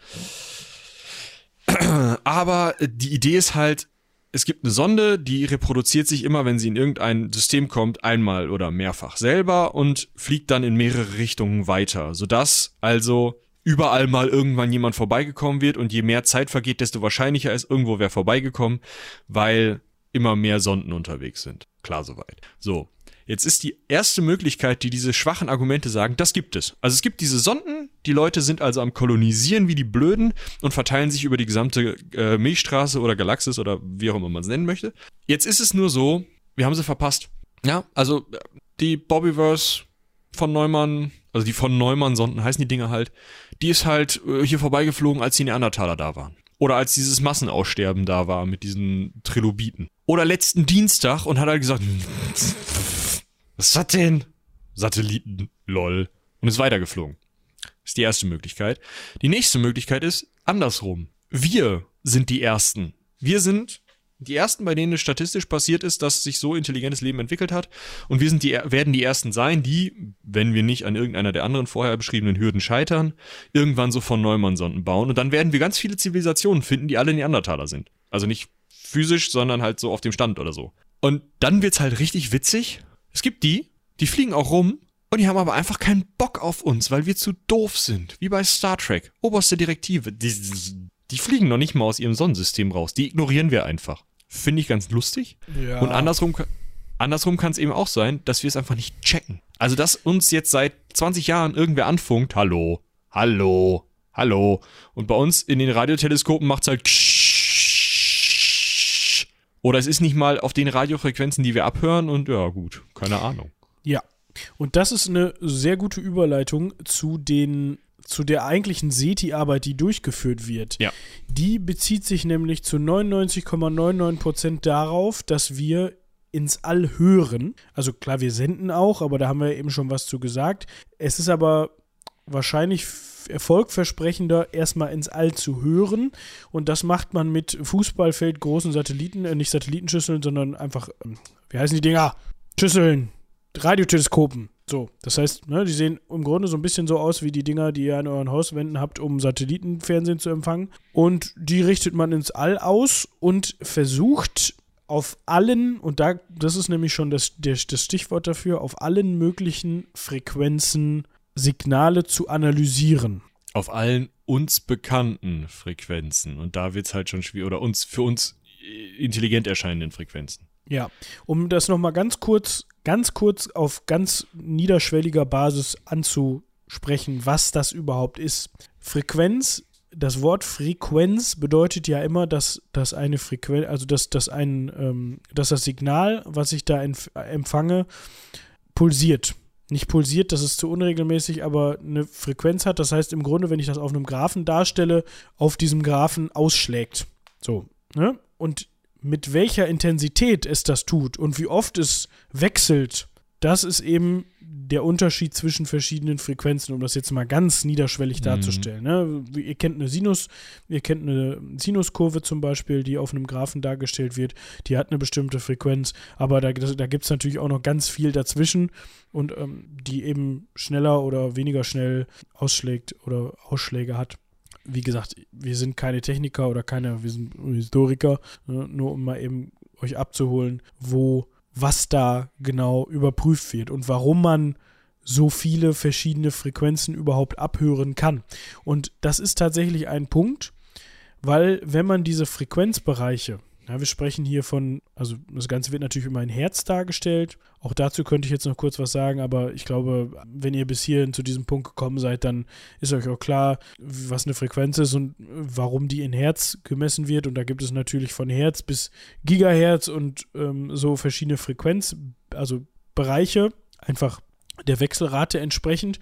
Aber die Idee ist halt, es gibt eine Sonde, die reproduziert sich immer, wenn sie in irgendein System kommt, einmal oder mehrfach selber und fliegt dann in mehrere Richtungen weiter, sodass also überall mal irgendwann jemand vorbeigekommen wird und je mehr Zeit vergeht, desto wahrscheinlicher ist, irgendwo wer vorbeigekommen, weil immer mehr Sonden unterwegs sind. Klar soweit. So, Jetzt ist die erste Möglichkeit, die diese schwachen Argumente sagen, das gibt es. Also es gibt diese Sonden, die Leute sind also am Kolonisieren wie die Blöden und verteilen sich über die gesamte äh, Milchstraße oder Galaxis oder wie auch immer man es nennen möchte. Jetzt ist es nur so, wir haben sie verpasst. Ja, also die Bobbyverse von Neumann, also die von Neumann-Sonden heißen die Dinger halt, die ist halt äh, hier vorbeigeflogen, als die Neandertaler da waren. Oder als dieses Massenaussterben da war mit diesen Trilobiten. Oder letzten Dienstag und hat halt gesagt, was ist das denn? Satelliten, lol. Und ist weitergeflogen. Ist die erste Möglichkeit. Die nächste Möglichkeit ist andersrum. Wir sind die Ersten. Wir sind die Ersten, bei denen es statistisch passiert ist, dass sich so intelligentes Leben entwickelt hat. Und wir sind die, werden die Ersten sein, die, wenn wir nicht an irgendeiner der anderen vorher beschriebenen Hürden scheitern, irgendwann so von Neumann-Sonden bauen. Und dann werden wir ganz viele Zivilisationen finden, die alle Neandertaler sind. Also nicht physisch, sondern halt so auf dem Stand oder so. Und dann wird's halt richtig witzig. Es gibt die, die fliegen auch rum und die haben aber einfach keinen Bock auf uns, weil wir zu doof sind. Wie bei Star Trek. Oberste Direktive. Die, die fliegen noch nicht mal aus ihrem Sonnensystem raus. Die ignorieren wir einfach. Finde ich ganz lustig. Ja. Und andersrum, andersrum kann es eben auch sein, dass wir es einfach nicht checken. Also, dass uns jetzt seit 20 Jahren irgendwer anfunkt, hallo, hallo, hallo. Und bei uns in den Radioteleskopen macht es halt oder es ist nicht mal auf den Radiofrequenzen, die wir abhören und ja, gut, keine Ahnung. Ja. Und das ist eine sehr gute Überleitung zu den zu der eigentlichen SETI-Arbeit, die durchgeführt wird. Ja. Die bezieht sich nämlich zu 99,99% darauf, dass wir ins All hören. Also klar, wir senden auch, aber da haben wir eben schon was zu gesagt. Es ist aber wahrscheinlich erfolgversprechender, erstmal ins All zu hören. Und das macht man mit Fußballfeld großen Satelliten, äh, nicht Satellitenschüsseln, sondern einfach, ähm, wie heißen die Dinger? Schüsseln, Radioteleskopen. So, das heißt, ne, die sehen im Grunde so ein bisschen so aus wie die Dinger, die ihr an euren Hauswänden habt, um Satellitenfernsehen zu empfangen. Und die richtet man ins All aus und versucht auf allen, und da, das ist nämlich schon das, der, das Stichwort dafür, auf allen möglichen Frequenzen Signale zu analysieren. Auf allen uns bekannten Frequenzen. Und da wird es halt schon schwierig, oder uns, für uns intelligent erscheinenden Frequenzen. Ja, um das nochmal ganz kurz ganz kurz auf ganz niederschwelliger Basis anzusprechen, was das überhaupt ist. Frequenz, das Wort Frequenz bedeutet ja immer, dass, dass eine Frequenz, also dass, dass, ein, ähm, dass das Signal, was ich da empfange, pulsiert. Nicht pulsiert, das ist zu unregelmäßig, aber eine Frequenz hat. Das heißt im Grunde, wenn ich das auf einem Graphen darstelle, auf diesem Graphen ausschlägt. So. Ne? Und mit welcher Intensität es das tut und wie oft es wechselt, das ist eben der Unterschied zwischen verschiedenen Frequenzen, um das jetzt mal ganz niederschwellig mhm. darzustellen. Ne? Ihr kennt eine Sinus, ihr kennt eine Sinuskurve zum Beispiel, die auf einem Graphen dargestellt wird. Die hat eine bestimmte Frequenz, aber da, da gibt es natürlich auch noch ganz viel dazwischen und ähm, die eben schneller oder weniger schnell ausschlägt oder Ausschläge hat wie gesagt, wir sind keine Techniker oder keine, wir sind Historiker, ne, nur um mal eben euch abzuholen, wo was da genau überprüft wird und warum man so viele verschiedene Frequenzen überhaupt abhören kann. Und das ist tatsächlich ein Punkt, weil wenn man diese Frequenzbereiche ja, wir sprechen hier von, also das Ganze wird natürlich immer in Herz dargestellt. Auch dazu könnte ich jetzt noch kurz was sagen, aber ich glaube, wenn ihr bis hierhin zu diesem Punkt gekommen seid, dann ist euch auch klar, was eine Frequenz ist und warum die in Herz gemessen wird. Und da gibt es natürlich von Hertz bis Gigahertz und ähm, so verschiedene Frequenz, also Bereiche, einfach der Wechselrate entsprechend.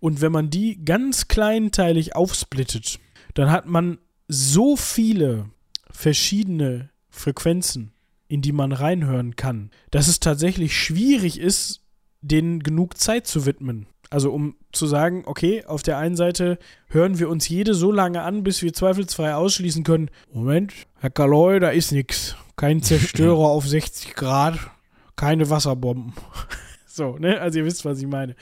Und wenn man die ganz kleinteilig aufsplittet, dann hat man so viele verschiedene Frequenzen, in die man reinhören kann, dass es tatsächlich schwierig ist, denen genug Zeit zu widmen. Also um zu sagen, okay, auf der einen Seite hören wir uns jede so lange an, bis wir zweifelsfrei ausschließen können, Moment, Herr Kaloy, da ist nichts. Kein Zerstörer auf 60 Grad, keine Wasserbomben. so, ne? Also ihr wisst, was ich meine.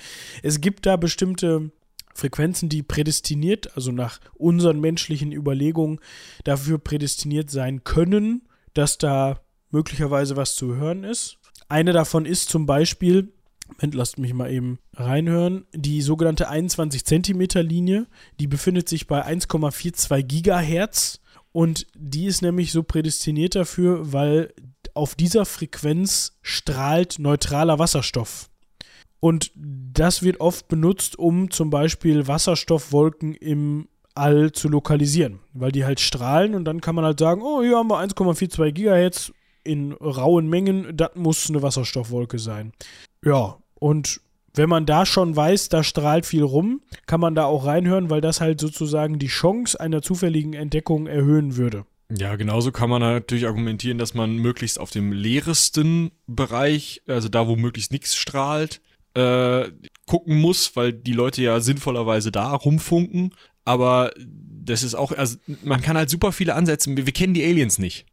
Es gibt da bestimmte Frequenzen, die prädestiniert, also nach unseren menschlichen Überlegungen, dafür prädestiniert sein können, dass da möglicherweise was zu hören ist. Eine davon ist zum Beispiel, Moment, lasst mich mal eben reinhören, die sogenannte 21 Zentimeter Linie, die befindet sich bei 1,42 Gigahertz und die ist nämlich so prädestiniert dafür, weil auf dieser Frequenz strahlt neutraler Wasserstoff. Und das wird oft benutzt, um zum Beispiel Wasserstoffwolken im All zu lokalisieren, weil die halt strahlen und dann kann man halt sagen, oh, hier haben wir 1,42 Gigahertz in rauen Mengen, das muss eine Wasserstoffwolke sein. Ja, und wenn man da schon weiß, da strahlt viel rum, kann man da auch reinhören, weil das halt sozusagen die Chance einer zufälligen Entdeckung erhöhen würde. Ja, genauso kann man natürlich argumentieren, dass man möglichst auf dem leeresten Bereich, also da, wo möglichst nichts strahlt, äh, gucken muss, weil die Leute ja sinnvollerweise da rumfunken. Aber das ist auch, also man kann halt super viele Ansätze, wir, wir kennen die Aliens nicht.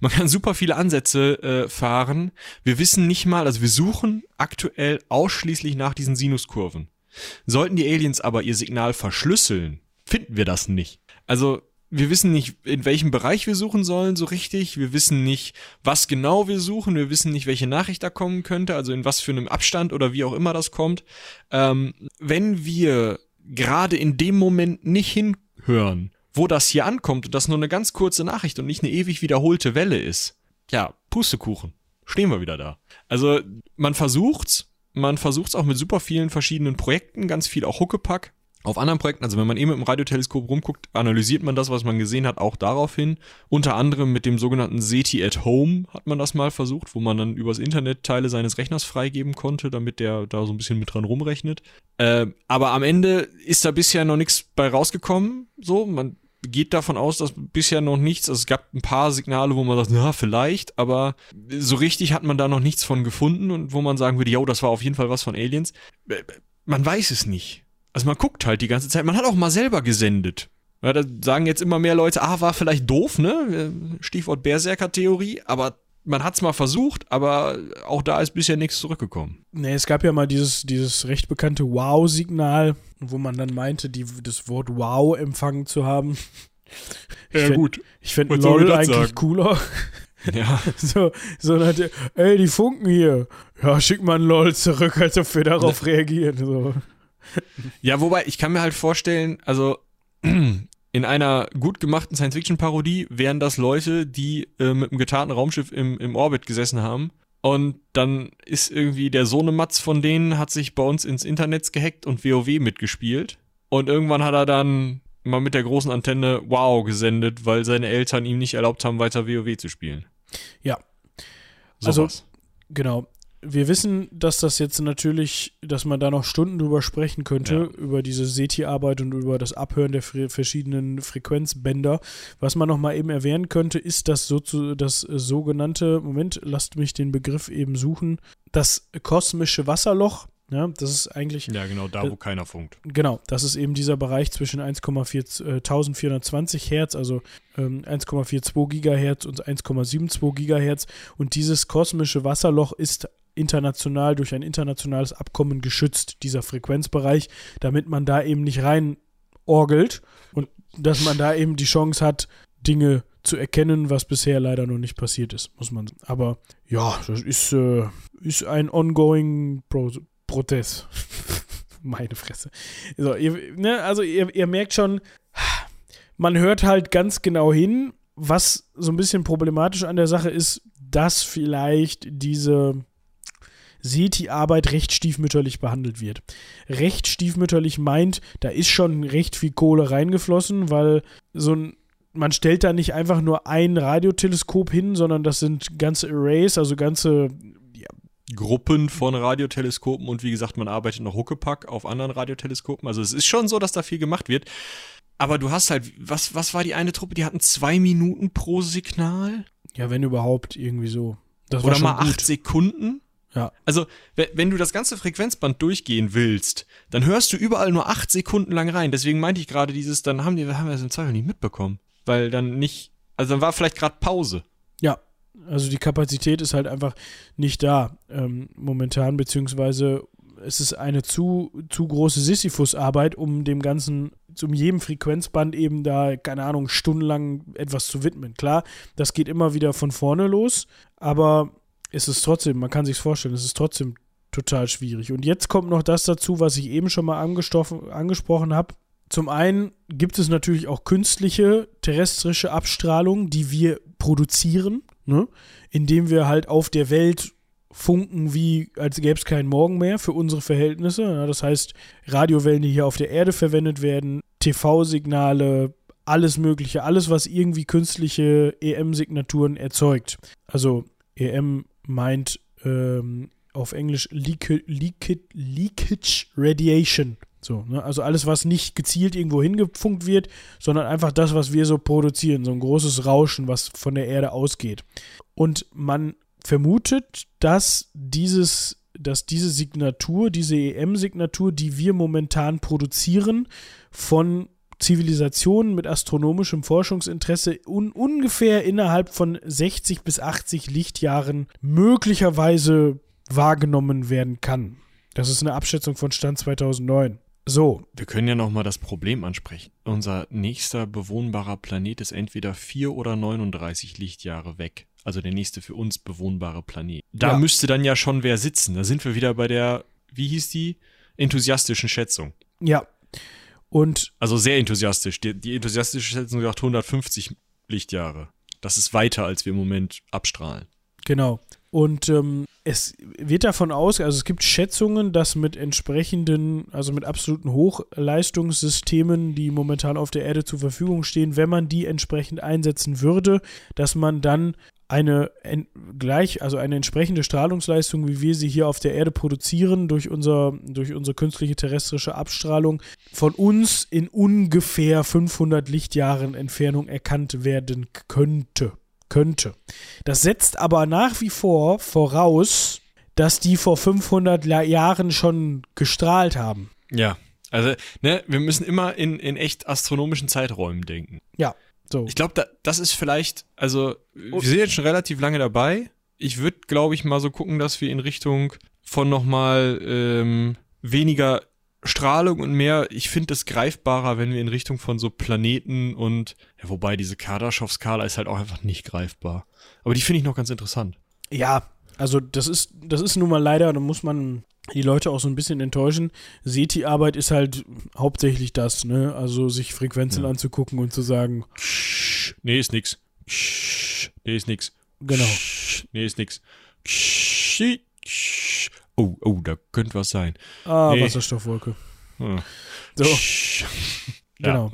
Man kann super viele Ansätze äh, fahren. Wir wissen nicht mal, also wir suchen aktuell ausschließlich nach diesen Sinuskurven. Sollten die Aliens aber ihr Signal verschlüsseln, finden wir das nicht. Also wir wissen nicht, in welchem Bereich wir suchen sollen, so richtig. Wir wissen nicht, was genau wir suchen. Wir wissen nicht, welche Nachricht da kommen könnte, also in was für einem Abstand oder wie auch immer das kommt. Ähm, wenn wir gerade in dem Moment nicht hinhören, wo das hier ankommt und das nur eine ganz kurze Nachricht und nicht eine ewig wiederholte Welle ist, ja, Pustekuchen. Stehen wir wieder da. Also, man versucht's. Man versucht's auch mit super vielen verschiedenen Projekten, ganz viel auch Huckepack auf anderen Projekten, also wenn man eben mit dem Radioteleskop rumguckt, analysiert man das, was man gesehen hat, auch darauf hin. Unter anderem mit dem sogenannten SETI at Home hat man das mal versucht, wo man dann übers Internet Teile seines Rechners freigeben konnte, damit der da so ein bisschen mit dran rumrechnet. Äh, aber am Ende ist da bisher noch nichts bei rausgekommen. So, man geht davon aus, dass bisher noch nichts, also es gab ein paar Signale, wo man sagt, na, vielleicht, aber so richtig hat man da noch nichts von gefunden und wo man sagen würde, ja, das war auf jeden Fall was von Aliens. Äh, man weiß es nicht. Also man guckt halt die ganze Zeit. Man hat auch mal selber gesendet. Ja, da sagen jetzt immer mehr Leute, ah, war vielleicht doof, ne? Stichwort Berserker-Theorie, aber man hat es mal versucht, aber auch da ist bisher nichts zurückgekommen. Nee, es gab ja mal dieses, dieses recht bekannte Wow-Signal, wo man dann meinte, die, das Wort Wow empfangen zu haben. Ich ja, fänd, gut. Ich fände LOL eigentlich sagen? cooler. Ja. So, so nach ey, die funken hier. Ja, schick mal ein LOL zurück, als ob wir darauf reagieren. So. Ja, wobei, ich kann mir halt vorstellen, also in einer gut gemachten Science-Fiction-Parodie wären das Leute, die äh, mit einem getarnten Raumschiff im, im Orbit gesessen haben. Und dann ist irgendwie der Sohnematz von denen hat sich bei uns ins Internet gehackt und WoW mitgespielt. Und irgendwann hat er dann mal mit der großen Antenne Wow gesendet, weil seine Eltern ihm nicht erlaubt haben, weiter WoW zu spielen. Ja. So also, was. genau wir wissen, dass das jetzt natürlich, dass man da noch Stunden drüber sprechen könnte, ja. über diese SETI-Arbeit und über das Abhören der verschiedenen Frequenzbänder. Was man noch mal eben erwähnen könnte, ist das, so das sogenannte, Moment, lasst mich den Begriff eben suchen, das kosmische Wasserloch. Ja, das ist eigentlich. Ja, genau, da, wo äh, keiner funkt. Genau, das ist eben dieser Bereich zwischen 1,4 äh, 1420 Hertz, also ähm, 1,42 Gigahertz und 1,72 Gigahertz. Und dieses kosmische Wasserloch ist international durch ein internationales Abkommen geschützt, dieser Frequenzbereich, damit man da eben nicht rein orgelt und dass man da eben die Chance hat, Dinge zu erkennen, was bisher leider noch nicht passiert ist, muss man. Aber ja, das ist, äh, ist ein ongoing Pro Prozess. Meine Fresse. So, ihr, ne, also ihr, ihr merkt schon, man hört halt ganz genau hin, was so ein bisschen problematisch an der Sache ist, dass vielleicht diese sieht die Arbeit recht stiefmütterlich behandelt wird. Recht stiefmütterlich meint, da ist schon recht viel Kohle reingeflossen, weil so ein man stellt da nicht einfach nur ein Radioteleskop hin, sondern das sind ganze Arrays, also ganze ja. Gruppen von Radioteleskopen und wie gesagt, man arbeitet noch Huckepack auf anderen Radioteleskopen. Also es ist schon so, dass da viel gemacht wird. Aber du hast halt, was, was war die eine Truppe? Die hatten zwei Minuten pro Signal? Ja, wenn überhaupt, irgendwie so. Das Oder mal acht Sekunden? Ja. Also, wenn du das ganze Frequenzband durchgehen willst, dann hörst du überall nur acht Sekunden lang rein. Deswegen meinte ich gerade dieses, dann haben die, haben wir das im Zweifel nicht mitbekommen. Weil dann nicht, also dann war vielleicht gerade Pause. Ja. Also die Kapazität ist halt einfach nicht da ähm, momentan, beziehungsweise es ist eine zu, zu große Sisyphus-Arbeit, um dem Ganzen, um jedem Frequenzband eben da, keine Ahnung, stundenlang etwas zu widmen. Klar, das geht immer wieder von vorne los, aber es ist trotzdem, man kann sich vorstellen, es ist trotzdem total schwierig. Und jetzt kommt noch das dazu, was ich eben schon mal angesprochen habe. Zum einen gibt es natürlich auch künstliche terrestrische Abstrahlung, die wir produzieren, ne? indem wir halt auf der Welt funken, wie als gäbe es keinen Morgen mehr für unsere Verhältnisse. Ja, das heißt, Radiowellen, die hier auf der Erde verwendet werden, TV-Signale, alles Mögliche, alles, was irgendwie künstliche EM-Signaturen erzeugt. Also EM meint ähm, auf Englisch Leakage, Leakage Radiation. So, ne? Also alles, was nicht gezielt irgendwo hingefunkt wird, sondern einfach das, was wir so produzieren, so ein großes Rauschen, was von der Erde ausgeht. Und man vermutet, dass dieses, dass diese Signatur, diese EM-Signatur, die wir momentan produzieren, von Zivilisationen mit astronomischem Forschungsinteresse un ungefähr innerhalb von 60 bis 80 Lichtjahren möglicherweise wahrgenommen werden kann. Das ist eine Abschätzung von Stand 2009. So. Wir können ja nochmal das Problem ansprechen. Unser nächster bewohnbarer Planet ist entweder 4 oder 39 Lichtjahre weg. Also der nächste für uns bewohnbare Planet. Da ja. müsste dann ja schon wer sitzen. Da sind wir wieder bei der, wie hieß die? Enthusiastischen Schätzung. Ja. Und. Also sehr enthusiastisch. Die, die enthusiastische Schätzung sagt 150 Lichtjahre. Das ist weiter, als wir im Moment abstrahlen. Genau. Und ähm, es wird davon aus, also es gibt Schätzungen, dass mit entsprechenden, also mit absoluten Hochleistungssystemen, die momentan auf der Erde zur Verfügung stehen, wenn man die entsprechend einsetzen würde, dass man dann eine gleich, also eine entsprechende Strahlungsleistung, wie wir sie hier auf der Erde produzieren, durch, unser, durch unsere künstliche terrestrische Abstrahlung, von uns in ungefähr 500 Lichtjahren Entfernung erkannt werden könnte könnte. Das setzt aber nach wie vor voraus, dass die vor 500 Jahren schon gestrahlt haben. Ja, also ne, wir müssen immer in, in echt astronomischen Zeiträumen denken. Ja, so. Ich glaube, da, das ist vielleicht, also wir sind jetzt schon relativ lange dabei. Ich würde, glaube ich, mal so gucken, dass wir in Richtung von nochmal ähm, weniger Strahlung und mehr, ich finde es greifbarer, wenn wir in Richtung von so Planeten und, ja, wobei diese Kardaschow-Skala ist halt auch einfach nicht greifbar. Aber die finde ich noch ganz interessant. Ja, also das ist, das ist nun mal leider, da muss man die Leute auch so ein bisschen enttäuschen. SETI-Arbeit ist halt hauptsächlich das, ne? Also sich Frequenzen ja. anzugucken und zu sagen. Nee, ist nix. Nee, ist nix. Genau. Nee, ist nix. Oh, oh, da könnte was sein. Ah, nee. Wasserstoffwolke. Hm. So. genau.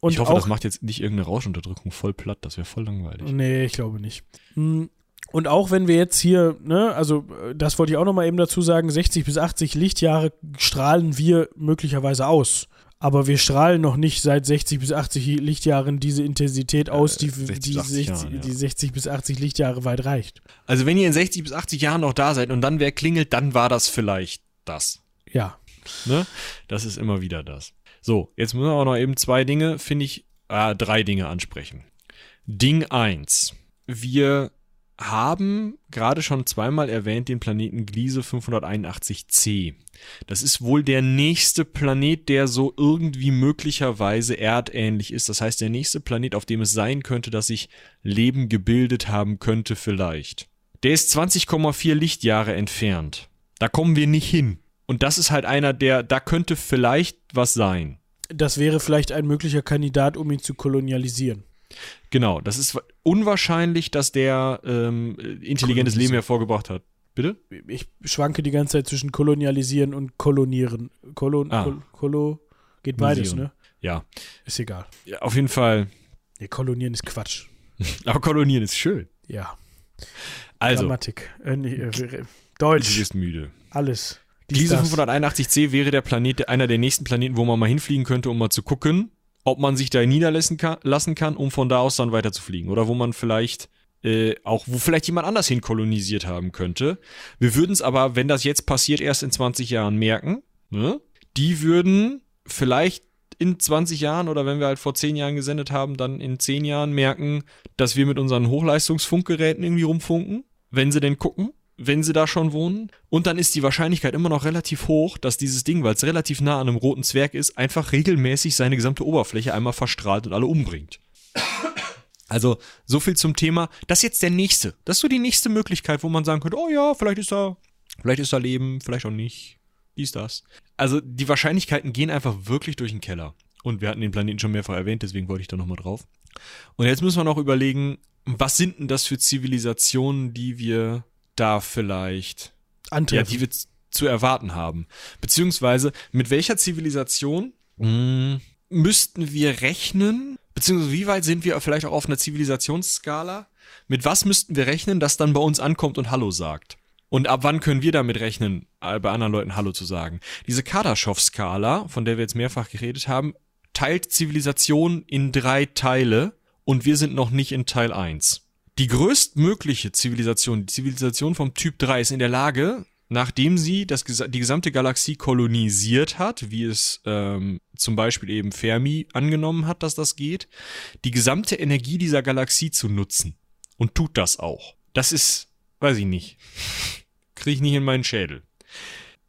Und ich hoffe, auch, das macht jetzt nicht irgendeine Rauschunterdrückung voll platt, das wäre voll langweilig. Nee, ich glaube nicht. Hm. Und auch wenn wir jetzt hier, ne, also das wollte ich auch nochmal eben dazu sagen, 60 bis 80 Lichtjahre strahlen wir möglicherweise aus aber wir strahlen noch nicht seit 60 bis 80 Lichtjahren diese Intensität äh, aus, die, 60 die, 60, Jahren, ja. die 60 bis 80 Lichtjahre weit reicht. Also wenn ihr in 60 bis 80 Jahren noch da seid und dann wer klingelt, dann war das vielleicht das. Ja. Ne? Das ist immer wieder das. So, jetzt müssen wir auch noch eben zwei Dinge, finde ich, äh, drei Dinge ansprechen. Ding 1. Wir haben gerade schon zweimal erwähnt den Planeten Gliese 581c. Das ist wohl der nächste Planet, der so irgendwie möglicherweise erdähnlich ist. Das heißt, der nächste Planet, auf dem es sein könnte, dass sich Leben gebildet haben könnte vielleicht. Der ist 20,4 Lichtjahre entfernt. Da kommen wir nicht hin. Und das ist halt einer, der, da könnte vielleicht was sein. Das wäre vielleicht ein möglicher Kandidat, um ihn zu kolonialisieren. Genau, das ist unwahrscheinlich, dass der ähm, intelligentes Leben hervorgebracht hat. Bitte? Ich schwanke die ganze Zeit zwischen kolonialisieren und kolonieren. Kolon, ah. Kol, Kolo, geht beides, ne? Ja. Ist egal. Ja, auf jeden Fall. Nee, kolonieren ist Quatsch. Aber kolonieren ist schön. Ja. Also. Grammatik. Äh, äh, Deutsch. Du bist müde. Alles. Diese 581c wäre der Planet, einer der nächsten Planeten, wo man mal hinfliegen könnte, um mal zu gucken, ob man sich da niederlassen kann, lassen kann, um von da aus dann weiter zu fliegen. Oder wo man vielleicht äh, auch, wo vielleicht jemand anders hin kolonisiert haben könnte. Wir würden es aber, wenn das jetzt passiert, erst in 20 Jahren merken. Ne? Die würden vielleicht in 20 Jahren oder wenn wir halt vor 10 Jahren gesendet haben, dann in 10 Jahren merken, dass wir mit unseren Hochleistungsfunkgeräten irgendwie rumfunken, wenn sie denn gucken wenn sie da schon wohnen. Und dann ist die Wahrscheinlichkeit immer noch relativ hoch, dass dieses Ding, weil es relativ nah an einem roten Zwerg ist, einfach regelmäßig seine gesamte Oberfläche einmal verstrahlt und alle umbringt. Also, so viel zum Thema. Das ist jetzt der nächste. Das ist so die nächste Möglichkeit, wo man sagen könnte, oh ja, vielleicht ist da, vielleicht ist da Leben, vielleicht auch nicht. Dies, das. Also, die Wahrscheinlichkeiten gehen einfach wirklich durch den Keller. Und wir hatten den Planeten schon mehrfach erwähnt, deswegen wollte ich da nochmal drauf. Und jetzt müssen wir noch überlegen, was sind denn das für Zivilisationen, die wir da vielleicht, Antreffen. ja, die wir zu erwarten haben? Beziehungsweise, mit welcher Zivilisation mh, müssten wir rechnen, beziehungsweise wie weit sind wir vielleicht auch auf einer Zivilisationsskala? Mit was müssten wir rechnen, das dann bei uns ankommt und Hallo sagt? Und ab wann können wir damit rechnen, äh, bei anderen Leuten Hallo zu sagen? Diese Kardaschow-Skala, von der wir jetzt mehrfach geredet haben, teilt Zivilisation in drei Teile und wir sind noch nicht in Teil 1. Die größtmögliche Zivilisation, die Zivilisation vom Typ 3, ist in der Lage, nachdem sie das, die gesamte Galaxie kolonisiert hat, wie es ähm, zum Beispiel eben Fermi angenommen hat, dass das geht, die gesamte Energie dieser Galaxie zu nutzen. Und tut das auch. Das ist, weiß ich nicht, kriege ich nicht in meinen Schädel.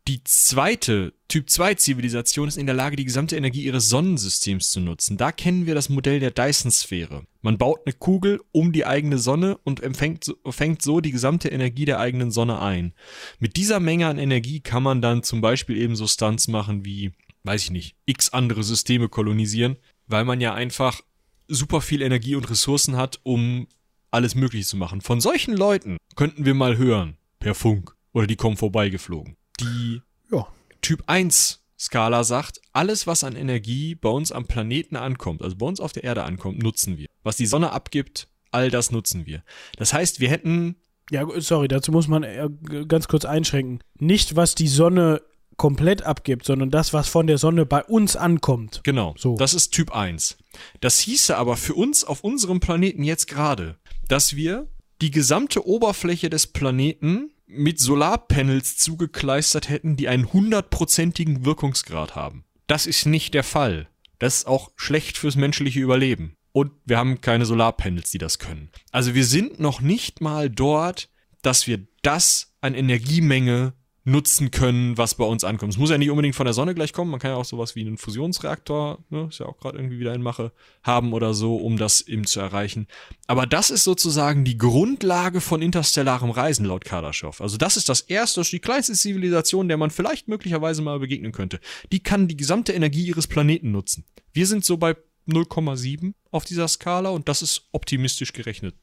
Die zweite Typ 2 Zivilisation ist in der Lage, die gesamte Energie ihres Sonnensystems zu nutzen. Da kennen wir das Modell der Dyson-Sphäre. Man baut eine Kugel um die eigene Sonne und empfängt fängt so die gesamte Energie der eigenen Sonne ein. Mit dieser Menge an Energie kann man dann zum Beispiel eben so Stunts machen wie, weiß ich nicht, x andere Systeme kolonisieren, weil man ja einfach super viel Energie und Ressourcen hat, um alles Mögliche zu machen. Von solchen Leuten könnten wir mal hören, per Funk, oder die kommen vorbeigeflogen die Ja. Typ 1 Skala sagt, alles, was an Energie bei uns am Planeten ankommt, also bei uns auf der Erde ankommt, nutzen wir. Was die Sonne abgibt, all das nutzen wir. Das heißt, wir hätten, Ja, sorry, dazu muss man äh, ganz kurz einschränken. Nicht, was die Sonne komplett abgibt, sondern das, was von der Sonne bei uns ankommt. genau, So. das ist Typ 1. Das hieße aber für uns auf unserem Planeten jetzt gerade, dass wir die gesamte Oberfläche des Planeten mit Solarpanels zugekleistert hätten, die einen hundertprozentigen Wirkungsgrad haben. Das ist nicht der Fall. Das ist auch schlecht fürs menschliche Überleben. Und wir haben keine Solarpanels, die das können. Also wir sind noch nicht mal dort, dass wir das an Energiemenge nutzen können, was bei uns ankommt. Es muss ja nicht unbedingt von der Sonne gleich kommen. Man kann ja auch sowas wie einen Fusionsreaktor, ne, ist ja auch gerade irgendwie wieder in Mache, haben oder so, um das eben zu erreichen. Aber das ist sozusagen die Grundlage von interstellarem Reisen laut Kardaschow. Also das ist das erste, die kleinste Zivilisation, der man vielleicht möglicherweise mal begegnen könnte. Die kann die gesamte Energie ihres Planeten nutzen. Wir sind so bei 0,7 auf dieser Skala und das ist optimistisch gerechnet.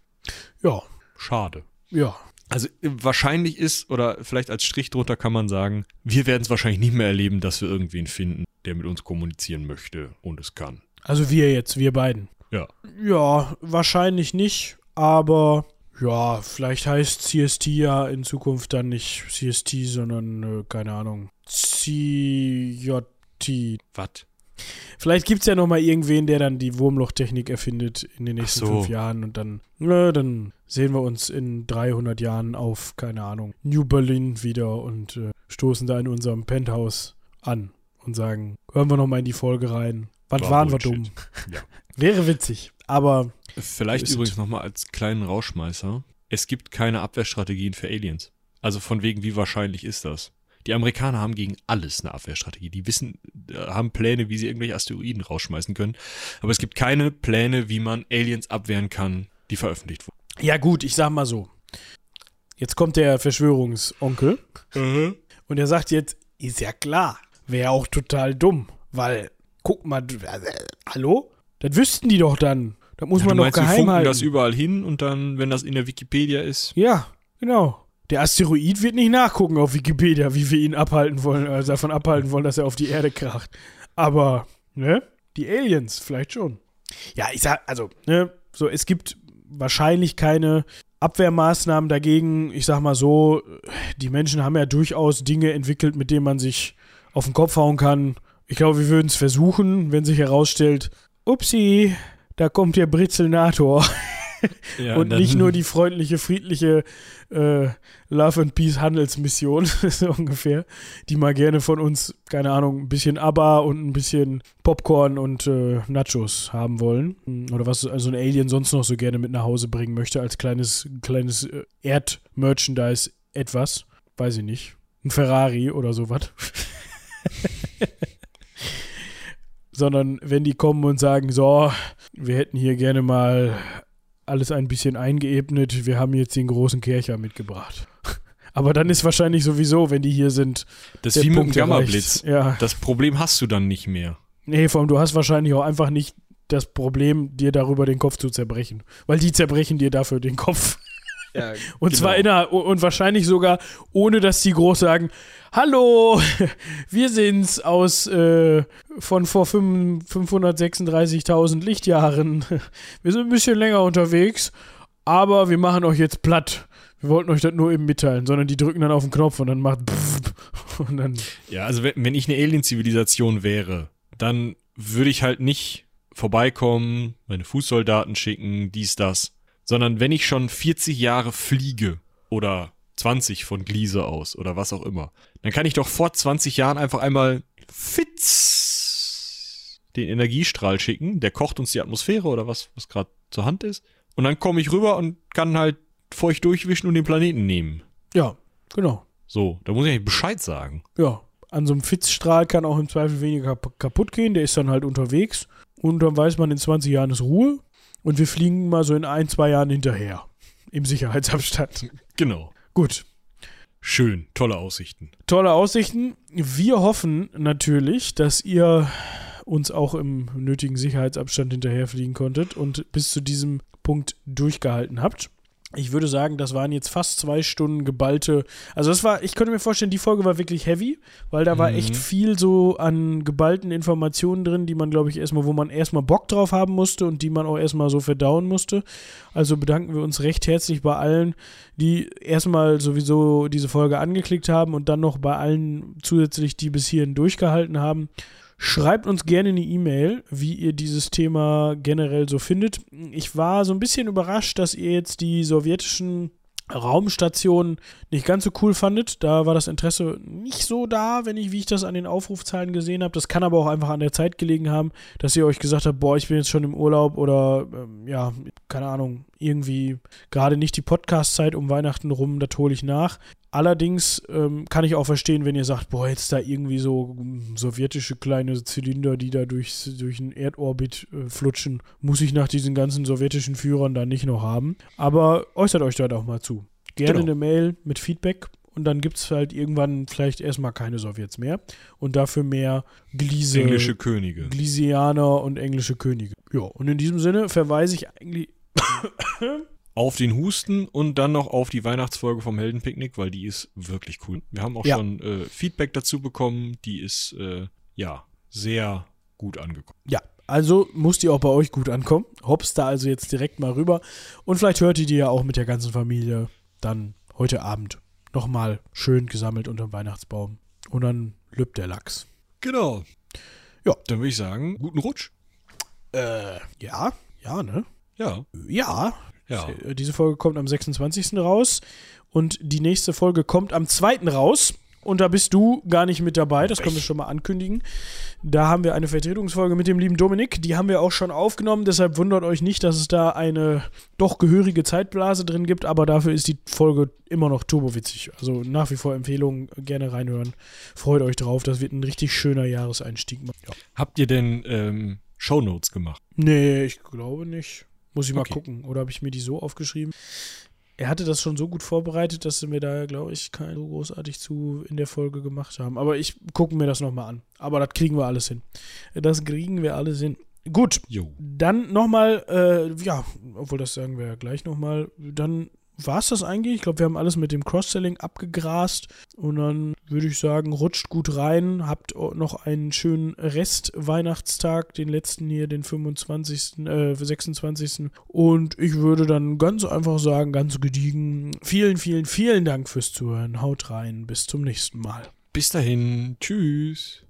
Ja, Schade. ja. Also äh, wahrscheinlich ist, oder vielleicht als Strich drunter kann man sagen, wir werden es wahrscheinlich nicht mehr erleben, dass wir irgendwen finden, der mit uns kommunizieren möchte und es kann. Also wir jetzt, wir beiden. Ja. Ja, wahrscheinlich nicht, aber ja, vielleicht heißt CST ja in Zukunft dann nicht CST, sondern, äh, keine Ahnung, CJT. Was? Vielleicht gibt es ja noch mal irgendwen, der dann die Wurmlochtechnik erfindet in den nächsten so. fünf Jahren und dann, ja, dann sehen wir uns in 300 Jahren auf, keine Ahnung, New Berlin wieder und äh, stoßen da in unserem Penthouse an und sagen, hören wir noch mal in die Folge rein. Was War waren wir dumm? Ja. Wäre witzig, aber Vielleicht übrigens es. nochmal als kleinen Rauschmeißer. Es gibt keine Abwehrstrategien für Aliens. Also von wegen, wie wahrscheinlich ist das? Die Amerikaner haben gegen alles eine Abwehrstrategie. Die wissen, äh, haben Pläne, wie sie irgendwelche Asteroiden rausschmeißen können. Aber es gibt keine Pläne, wie man Aliens abwehren kann, die veröffentlicht wurden. ja gut, ich sag mal so. Jetzt kommt der Verschwörungsonkel und er sagt jetzt, ist ja klar, wäre auch total dumm, weil, guck mal, äh, hallo? Das wüssten die doch dann. Das muss Ja, man du doch meinst, wir geheim funken halten. das überall hin und dann, wenn das in der Wikipedia ist, Ja, genau. Der Asteroid wird nicht nachgucken auf Wikipedia, wie wir ihn abhalten wollen, also davon abhalten wollen, dass er auf die Erde kracht. Aber, ne? Die Aliens vielleicht schon. Ja, ich sag, also, ne, so, es gibt wahrscheinlich keine Abwehrmaßnahmen dagegen. Ich sag mal so, die Menschen haben ja durchaus Dinge entwickelt, mit denen man sich auf den Kopf hauen kann. Ich glaube, wir würden es versuchen, wenn sich herausstellt, upsi, da kommt der Britzelnator. ja, und nicht nur die freundliche, friedliche äh, Love and Peace Handelsmission, so ungefähr, die mal gerne von uns, keine Ahnung, ein bisschen ABBA und ein bisschen Popcorn und äh, Nachos haben wollen. Oder was also ein Alien sonst noch so gerne mit nach Hause bringen möchte als kleines, kleines äh, Erd-Merchandise etwas, weiß ich nicht, ein Ferrari oder sowas. Sondern wenn die kommen und sagen, so, wir hätten hier gerne mal alles ein bisschen eingeebnet, wir haben jetzt den großen Kercher mitgebracht. Aber dann ist wahrscheinlich sowieso, wenn die hier sind. Das ist wie mit dem Gamma-Blitz. Ja. Das Problem hast du dann nicht mehr. Nee, vor allem, du hast wahrscheinlich auch einfach nicht das Problem, dir darüber den Kopf zu zerbrechen. Weil die zerbrechen dir dafür den Kopf. Ja, und genau. zwar inner und wahrscheinlich sogar ohne, dass die groß sagen: Hallo, wir sind's aus äh, von vor 536.000 Lichtjahren. Wir sind ein bisschen länger unterwegs, aber wir machen euch jetzt platt. Wir wollten euch das nur eben mitteilen, sondern die drücken dann auf den Knopf und dann macht und dann. Ja, also wenn, wenn ich eine Alien-Zivilisation wäre, dann würde ich halt nicht vorbeikommen, meine Fußsoldaten schicken, dies, das sondern wenn ich schon 40 Jahre fliege oder 20 von Gliese aus oder was auch immer, dann kann ich doch vor 20 Jahren einfach einmal fitz den Energiestrahl schicken, der kocht uns die Atmosphäre oder was, was gerade zur Hand ist. Und dann komme ich rüber und kann halt feucht durchwischen und den Planeten nehmen. Ja, genau. So, da muss ich eigentlich Bescheid sagen. Ja, an so einem Fitzstrahl kann auch im Zweifel weniger kaputt gehen, der ist dann halt unterwegs und dann weiß man, in 20 Jahren ist Ruhe und wir fliegen mal so in ein, zwei Jahren hinterher. Im Sicherheitsabstand. Genau. Gut. Schön, tolle Aussichten. Tolle Aussichten. Wir hoffen natürlich, dass ihr uns auch im nötigen Sicherheitsabstand hinterherfliegen konntet und bis zu diesem Punkt durchgehalten habt ich würde sagen, das waren jetzt fast zwei Stunden geballte. Also das war, ich könnte mir vorstellen, die Folge war wirklich heavy, weil da war echt mhm. viel so an geballten Informationen drin, die man, glaube ich, erstmal, wo man erstmal Bock drauf haben musste und die man auch erstmal so verdauen musste. Also bedanken wir uns recht herzlich bei allen, die erstmal sowieso diese Folge angeklickt haben und dann noch bei allen zusätzlich, die bis hierhin durchgehalten haben. Schreibt uns gerne eine E-Mail, wie ihr dieses Thema generell so findet. Ich war so ein bisschen überrascht, dass ihr jetzt die sowjetischen Raumstationen nicht ganz so cool fandet. Da war das Interesse nicht so da, wenn ich, wie ich das an den Aufrufzahlen gesehen habe. Das kann aber auch einfach an der Zeit gelegen haben, dass ihr euch gesagt habt, boah, ich bin jetzt schon im Urlaub oder ähm, ja, keine Ahnung, irgendwie gerade nicht die Podcast-Zeit um Weihnachten rum, das hole ich nach. Allerdings ähm, kann ich auch verstehen, wenn ihr sagt, boah, jetzt da irgendwie so hm, sowjetische kleine Zylinder, die da durchs, durch einen Erdorbit äh, flutschen, muss ich nach diesen ganzen sowjetischen Führern da nicht noch haben. Aber äußert euch da doch mal zu. Gerne genau. eine Mail mit Feedback und dann gibt es halt irgendwann vielleicht erstmal keine Sowjets mehr und dafür mehr Gliese, englische Könige. Glisianer und englische Könige. Ja, und in diesem Sinne verweise ich eigentlich auf den Husten und dann noch auf die Weihnachtsfolge vom Heldenpicknick, weil die ist wirklich cool. Wir haben auch ja. schon äh, Feedback dazu bekommen, die ist äh, ja sehr gut angekommen. Ja, also muss die auch bei euch gut ankommen. Hops da also jetzt direkt mal rüber und vielleicht hört ihr die ja auch mit der ganzen Familie dann heute Abend nochmal schön gesammelt unter dem Weihnachtsbaum und dann lübt der Lachs. Genau. Ja, dann würde ich sagen, guten Rutsch. Äh, ja, ja, ne? Ja. Ja, ja. Äh, diese Folge kommt am 26. raus und die nächste Folge kommt am 2. raus. Und da bist du gar nicht mit dabei, das können wir schon mal ankündigen. Da haben wir eine Vertretungsfolge mit dem lieben Dominik, die haben wir auch schon aufgenommen, deshalb wundert euch nicht, dass es da eine doch gehörige Zeitblase drin gibt, aber dafür ist die Folge immer noch turbowitzig. Also nach wie vor Empfehlungen, gerne reinhören. Freut euch drauf, das wird ein richtig schöner Jahreseinstieg. Ja. Habt ihr denn ähm, Shownotes gemacht? Nee, ich glaube nicht. Muss ich mal okay. gucken. Oder habe ich mir die so aufgeschrieben? Er hatte das schon so gut vorbereitet, dass sie mir da, glaube ich, kein so großartig zu in der Folge gemacht haben. Aber ich gucke mir das nochmal an. Aber das kriegen wir alles hin. Das kriegen wir alles hin. Gut, jo. dann nochmal, äh, ja, obwohl das sagen wir ja gleich nochmal, dann war es das eigentlich. Ich glaube, wir haben alles mit dem Cross-Selling abgegrast. Und dann würde ich sagen, rutscht gut rein. Habt noch einen schönen Rest-Weihnachtstag, den letzten hier, den 25., äh, 26. Und ich würde dann ganz einfach sagen, ganz gediegen, vielen, vielen, vielen Dank fürs Zuhören. Haut rein. Bis zum nächsten Mal. Bis dahin. Tschüss.